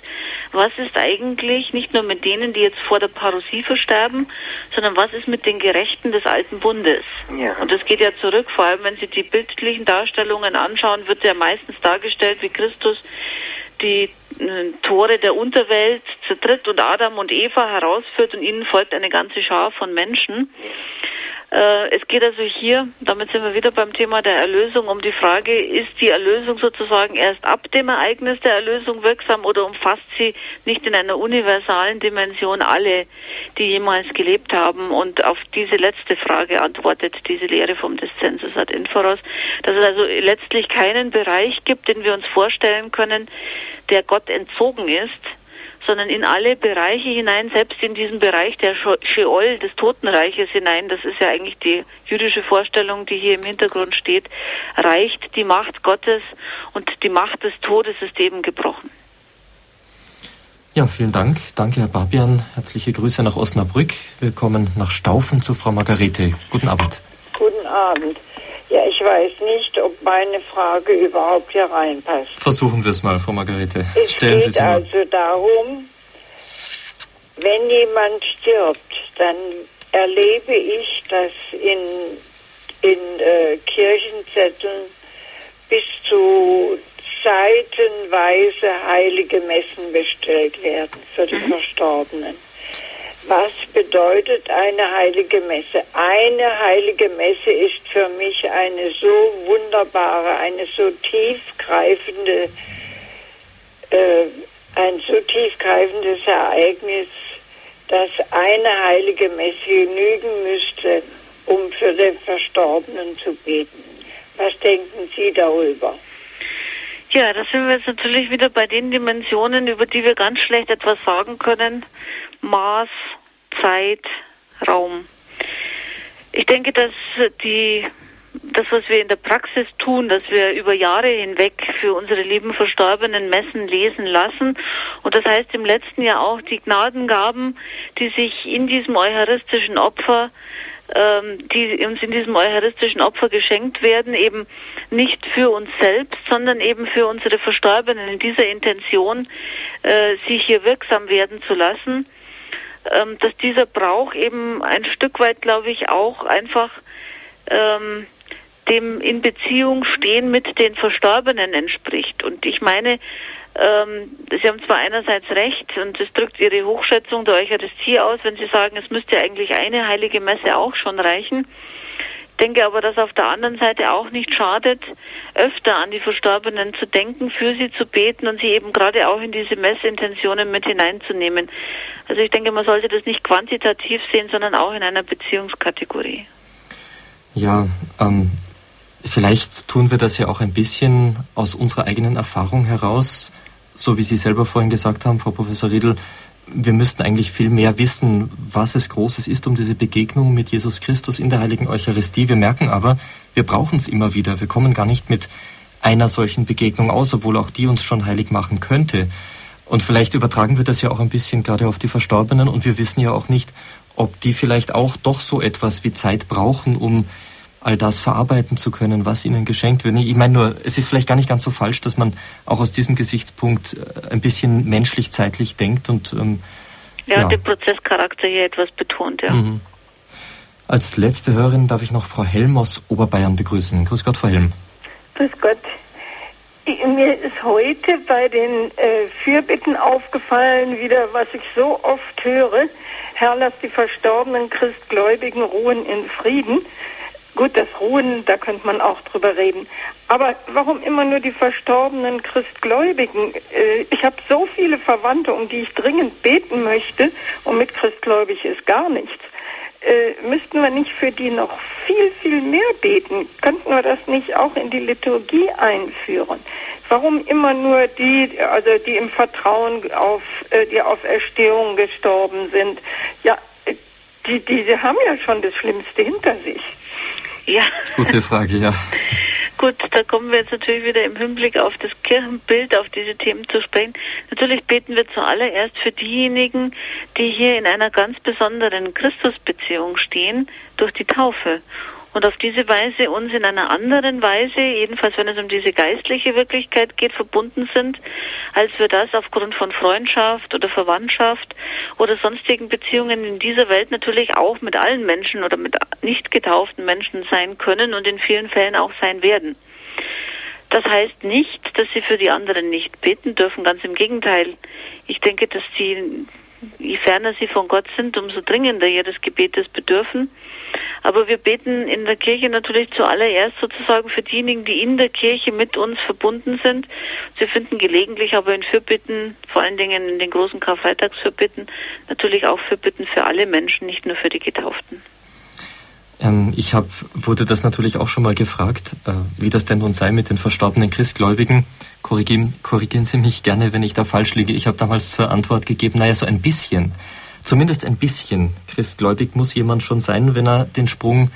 was ist eigentlich nicht nur mit denen, die jetzt vor der Parousie versterben, sondern was ist mit den Gerechten des alten Bundes? Ja. Und das geht ja zurück, vor allem wenn Sie die bildlichen Darstellungen anschauen, wird ja meistens dargestellt, wie Christus die äh, Tore der Unterwelt zertritt und Adam und Eva herausführt und ihnen folgt eine ganze Schar von Menschen. Äh, es geht also hier, damit sind wir wieder beim Thema der Erlösung, um die Frage, ist die Erlösung sozusagen erst ab dem Ereignis der Erlösung wirksam oder umfasst sie nicht in einer universalen Dimension alle, die jemals gelebt haben? Und auf diese letzte Frage antwortet diese Lehre vom Descensus ad Inforos, dass es also letztlich keinen Bereich gibt, den wir uns vorstellen können, der Gott entzogen ist, sondern in alle Bereiche hinein, selbst in diesen Bereich der Sheol, des Totenreiches hinein, das ist ja eigentlich die jüdische Vorstellung, die hier im Hintergrund steht, reicht die Macht Gottes und die Macht des Todes ist eben gebrochen. Ja, vielen Dank. Danke, Herr Babian. Herzliche Grüße nach Osnabrück. Wir kommen nach Staufen zu Frau Margarete. Guten Abend. Guten Abend. Ja, ich weiß nicht, ob meine Frage überhaupt hier reinpasst. Versuchen wir es mal, Frau Margarete. Es Stellen geht Sie also darum, wenn jemand stirbt, dann erlebe ich, dass in, in äh, Kirchenzetteln bis zu seitenweise heilige Messen bestellt werden für die mhm. Verstorbenen. Was bedeutet eine heilige Messe? Eine heilige Messe ist für mich eine so wunderbare, eine so tiefgreifende, äh, ein so tiefgreifendes Ereignis, dass eine heilige Messe genügen müsste, um für den Verstorbenen zu beten. Was denken Sie darüber? Ja, da sind wir jetzt natürlich wieder bei den Dimensionen, über die wir ganz schlecht etwas sagen können. Maß, Zeit, Raum. Ich denke, dass die das, was wir in der Praxis tun, dass wir über Jahre hinweg für unsere lieben Verstorbenen Messen lesen lassen. Und das heißt im letzten Jahr auch die Gnadengaben, die sich in diesem eucharistischen Opfer, ähm, die uns in diesem eucharistischen Opfer geschenkt werden, eben nicht für uns selbst, sondern eben für unsere Verstorbenen in dieser Intention, äh, sie hier wirksam werden zu lassen ähm, dass dieser Brauch eben ein Stück weit, glaube ich, auch einfach ähm, dem in Beziehung stehen mit den Verstorbenen entspricht. Und ich meine, ähm, Sie haben zwar einerseits recht und es drückt Ihre Hochschätzung der Eucharistie aus, wenn Sie sagen, es müsste eigentlich eine heilige Messe auch schon reichen denke aber, dass auf der anderen Seite auch nicht schadet, öfter an die Verstorbenen zu denken, für sie zu beten und sie eben gerade auch in diese Messintentionen mit hineinzunehmen. Also ich denke, man sollte das nicht quantitativ sehen, sondern auch in einer Beziehungskategorie. Ja, ähm, vielleicht tun wir das ja auch ein bisschen aus unserer eigenen Erfahrung heraus, so wie Sie selber vorhin gesagt haben, Frau Professor Riedl, wir müssten eigentlich viel mehr wissen, was es Großes ist um diese Begegnung mit Jesus Christus in der heiligen Eucharistie. Wir merken aber, wir brauchen es immer wieder. Wir kommen gar nicht mit einer solchen Begegnung aus, obwohl auch die uns schon heilig machen könnte. Und vielleicht übertragen wir das ja auch ein bisschen gerade auf die Verstorbenen und wir wissen ja auch nicht, ob die vielleicht auch doch so etwas wie Zeit brauchen, um all das verarbeiten zu können, was ihnen geschenkt wird. Ich meine nur, es ist vielleicht gar nicht ganz so falsch, dass man auch aus diesem Gesichtspunkt äh, ein bisschen menschlich, zeitlich denkt und ähm, ja, ja. den Prozesscharakter hier etwas betont, ja. Mhm. Als letzte Hörerin darf ich noch Frau Helm aus Oberbayern begrüßen. Grüß Gott, Frau Helm. Grüß Gott. Mir ist heute bei den äh, Fürbitten aufgefallen, wieder, was ich so oft höre. Herr, lass die verstorbenen Christgläubigen ruhen in Frieden. Gut, das Ruhen, da könnte man auch drüber reden. Aber warum immer nur die verstorbenen Christgläubigen? Äh, ich habe so viele Verwandte, um die ich dringend beten möchte, und mit Christgläubig ist gar nichts. Äh, müssten wir nicht für die noch viel, viel mehr beten? Könnten wir das nicht auch in die Liturgie einführen? Warum immer nur die, also die im Vertrauen auf äh, die Auferstehung gestorben sind? Ja, die, die, die haben ja schon das Schlimmste hinter sich. Ja. Gute Frage, ja. Gut, da kommen wir jetzt natürlich wieder im Hinblick auf das Kirchenbild, auf diese Themen zu sprechen. Natürlich beten wir zuallererst für diejenigen, die hier in einer ganz besonderen Christusbeziehung stehen, durch die Taufe und auf diese Weise uns in einer anderen Weise, jedenfalls wenn es um diese geistliche Wirklichkeit geht, verbunden sind, als wir das aufgrund von Freundschaft oder Verwandtschaft oder sonstigen Beziehungen in dieser Welt natürlich auch mit allen Menschen oder mit nicht getauften Menschen sein können und in vielen Fällen auch sein werden. Das heißt nicht, dass sie für die anderen nicht beten dürfen, ganz im Gegenteil. Ich denke, dass sie, je ferner sie von Gott sind, umso dringender ihres Gebetes bedürfen aber wir beten in der Kirche natürlich zuallererst sozusagen für diejenigen, die in der Kirche mit uns verbunden sind. Sie finden gelegentlich aber in Fürbitten, vor allen Dingen in den großen Karfreitagsfürbitten, natürlich auch Fürbitten für alle Menschen, nicht nur für die Getauften. Ähm, ich hab, wurde das natürlich auch schon mal gefragt, äh, wie das denn nun sei mit den verstorbenen Christgläubigen. Korrigieren, korrigieren Sie mich gerne, wenn ich da falsch liege. Ich habe damals zur Antwort gegeben, naja, so ein bisschen zumindest ein bisschen christgläubig muss jemand schon sein, wenn er den Sprung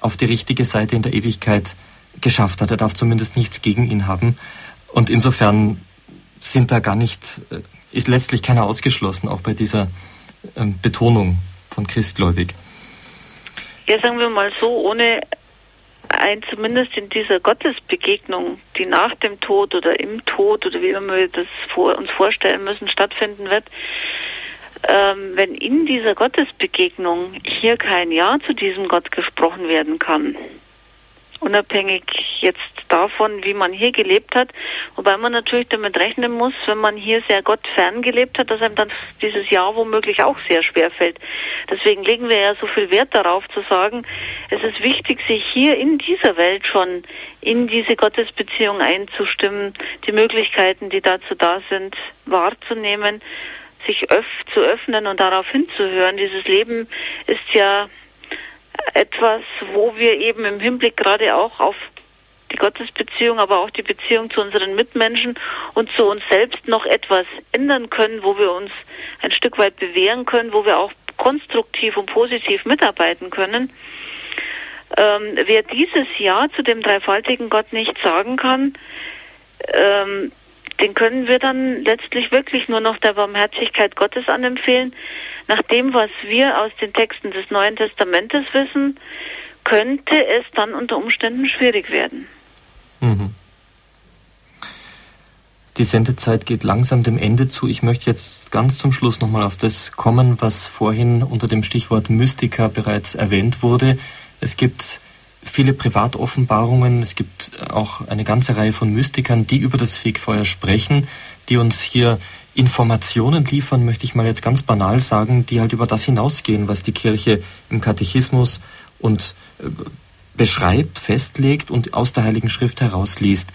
auf die richtige Seite in der Ewigkeit geschafft hat. Er darf zumindest nichts gegen ihn haben. Und insofern sind da gar nicht, äh, ist letztlich keiner ausgeschlossen, auch bei dieser ähm, Betonung von christgläubig. Ja, sagen wir mal so, ohne ein zumindest in dieser Gottesbegegnung, die nach dem Tod oder im Tod oder wie immer wir das vor, uns vorstellen müssen, stattfinden wird, ähm, wenn in dieser Gottesbegegnung hier kein Ja zu diesem Gott gesprochen werden kann, unabhängig jetzt davon, wie man hier gelebt hat, wobei man natürlich damit rechnen muss, wenn man hier sehr Gott fern gelebt hat, dass einem dann dieses Ja womöglich auch sehr schwer fällt. Deswegen legen wir ja so viel Wert darauf zu sagen, es ist wichtig, sich hier in dieser Welt schon in diese Gottesbeziehung einzustimmen, die Möglichkeiten, die dazu da sind, wahrzunehmen sich öff zu öffnen und darauf hinzuhören. Dieses Leben ist ja etwas, wo wir eben im Hinblick gerade auch auf die Gottesbeziehung, aber auch die Beziehung zu unseren Mitmenschen und zu uns selbst noch etwas ändern können, wo wir uns ein Stück weit bewähren können, wo wir auch konstruktiv und positiv mitarbeiten können. Ähm, wer dieses Ja zu dem dreifaltigen Gott nicht sagen kann, ähm, den können wir dann letztlich wirklich nur noch der Barmherzigkeit Gottes anempfehlen. Nach dem, was wir aus den Texten des Neuen Testamentes wissen, könnte es dann unter Umständen schwierig werden. Mhm. Die Sendezeit geht langsam dem Ende zu. Ich möchte jetzt ganz zum Schluss nochmal auf das kommen, was vorhin unter dem Stichwort Mystiker bereits erwähnt wurde. Es gibt viele Privatoffenbarungen. Es gibt auch eine ganze Reihe von Mystikern, die über das Fegfeuer sprechen, die uns hier Informationen liefern, möchte ich mal jetzt ganz banal sagen, die halt über das hinausgehen, was die Kirche im Katechismus und äh, beschreibt, festlegt und aus der Heiligen Schrift herausliest.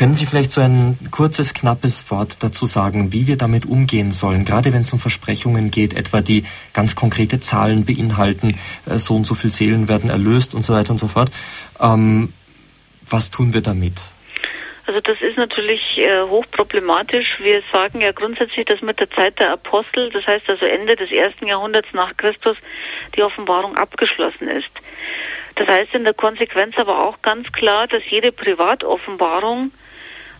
Können Sie vielleicht so ein kurzes, knappes Wort dazu sagen, wie wir damit umgehen sollen, gerade wenn es um Versprechungen geht, etwa die ganz konkrete Zahlen beinhalten, äh, so und so viele Seelen werden erlöst und so weiter und so fort. Ähm, was tun wir damit? Also das ist natürlich äh, hochproblematisch. Wir sagen ja grundsätzlich, dass mit der Zeit der Apostel, das heißt also Ende des ersten Jahrhunderts nach Christus, die Offenbarung abgeschlossen ist. Das heißt in der Konsequenz aber auch ganz klar, dass jede Privatoffenbarung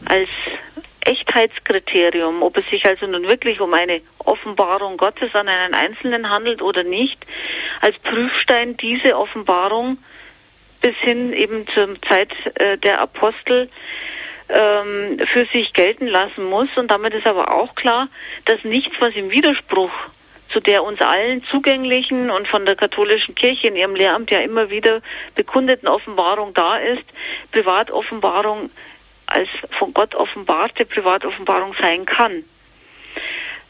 als Echtheitskriterium, ob es sich also nun wirklich um eine Offenbarung Gottes an einen Einzelnen handelt oder nicht, als Prüfstein diese Offenbarung bis hin eben zur Zeit äh, der Apostel ähm, für sich gelten lassen muss. Und damit ist aber auch klar, dass nichts, was im Widerspruch zu der uns allen zugänglichen und von der katholischen Kirche in ihrem Lehramt ja immer wieder bekundeten Offenbarung da ist, Privatoffenbarung als von Gott offenbarte Privatoffenbarung sein kann.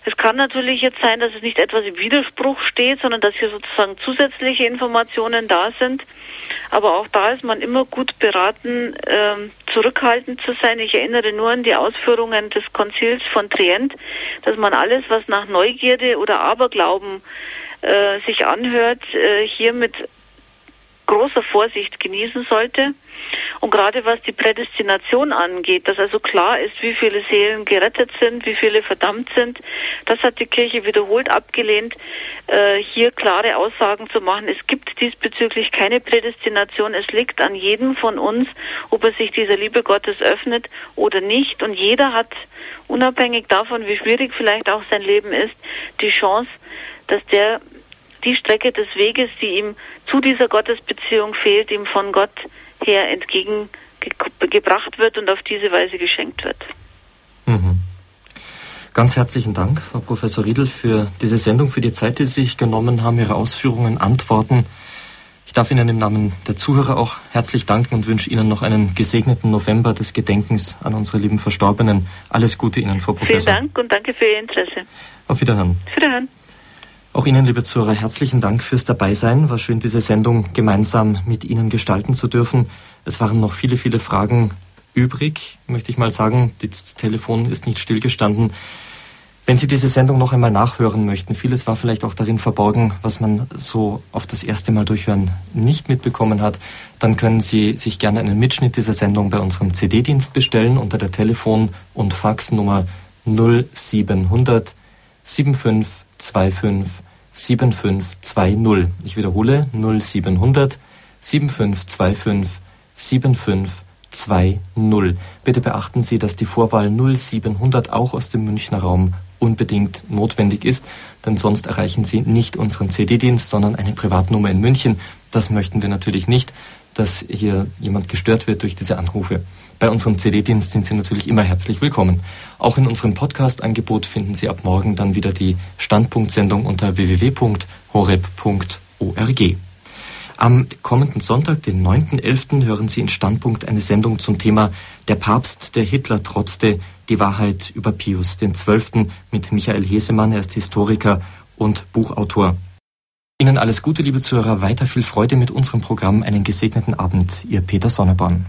Es kann natürlich jetzt sein, dass es nicht etwas im Widerspruch steht, sondern dass hier sozusagen zusätzliche Informationen da sind. Aber auch da ist man immer gut beraten, ähm, zurückhaltend zu sein. Ich erinnere nur an die Ausführungen des Konzils von Trient, dass man alles, was nach Neugierde oder Aberglauben äh, sich anhört, äh, hier mit großer Vorsicht genießen sollte. Und gerade was die Prädestination angeht, dass also klar ist, wie viele Seelen gerettet sind, wie viele verdammt sind, das hat die Kirche wiederholt abgelehnt, äh, hier klare Aussagen zu machen. Es gibt diesbezüglich keine Prädestination. Es liegt an jedem von uns, ob er sich dieser Liebe Gottes öffnet oder nicht. Und jeder hat, unabhängig davon, wie schwierig vielleicht auch sein Leben ist, die Chance, dass der die Strecke des Weges, die ihm zu dieser Gottesbeziehung fehlt, ihm von Gott her entgegengebracht wird und auf diese Weise geschenkt wird. Mhm. Ganz herzlichen Dank, Frau Professor Riedel, für diese Sendung, für die Zeit, die Sie sich genommen haben, Ihre Ausführungen, Antworten. Ich darf Ihnen im Namen der Zuhörer auch herzlich danken und wünsche Ihnen noch einen gesegneten November des Gedenkens an unsere lieben Verstorbenen. Alles Gute Ihnen, Frau Professor. Vielen Dank und danke für Ihr Interesse. Auf Wiederhören. Auf Wiederhören. Auch Ihnen, liebe Zuhörer, herzlichen Dank fürs Dabeisein. War schön, diese Sendung gemeinsam mit Ihnen gestalten zu dürfen. Es waren noch viele, viele Fragen übrig, möchte ich mal sagen. Das Telefon ist nicht stillgestanden. Wenn Sie diese Sendung noch einmal nachhören möchten, vieles war vielleicht auch darin verborgen, was man so auf das erste Mal durchhören nicht mitbekommen hat, dann können Sie sich gerne einen Mitschnitt dieser Sendung bei unserem CD-Dienst bestellen unter der Telefon- und Faxnummer 0700 75 25 7520. Ich wiederhole 0700 7525 7520. Bitte beachten Sie, dass die Vorwahl 0700 auch aus dem Münchner Raum unbedingt notwendig ist, denn sonst erreichen Sie nicht unseren CD-Dienst, sondern eine Privatnummer in München. Das möchten wir natürlich nicht, dass hier jemand gestört wird durch diese Anrufe. Bei unserem CD-Dienst sind Sie natürlich immer herzlich willkommen. Auch in unserem Podcast-Angebot finden Sie ab morgen dann wieder die Standpunktsendung unter www.horeb.org. Am kommenden Sonntag, den 9.11., hören Sie in Standpunkt eine Sendung zum Thema Der Papst, der Hitler trotzte, die Wahrheit über Pius XII. mit Michael Hesemann. Er ist Historiker und Buchautor. Ihnen alles Gute, liebe Zuhörer, weiter viel Freude mit unserem Programm. Einen gesegneten Abend, Ihr Peter Sonneborn.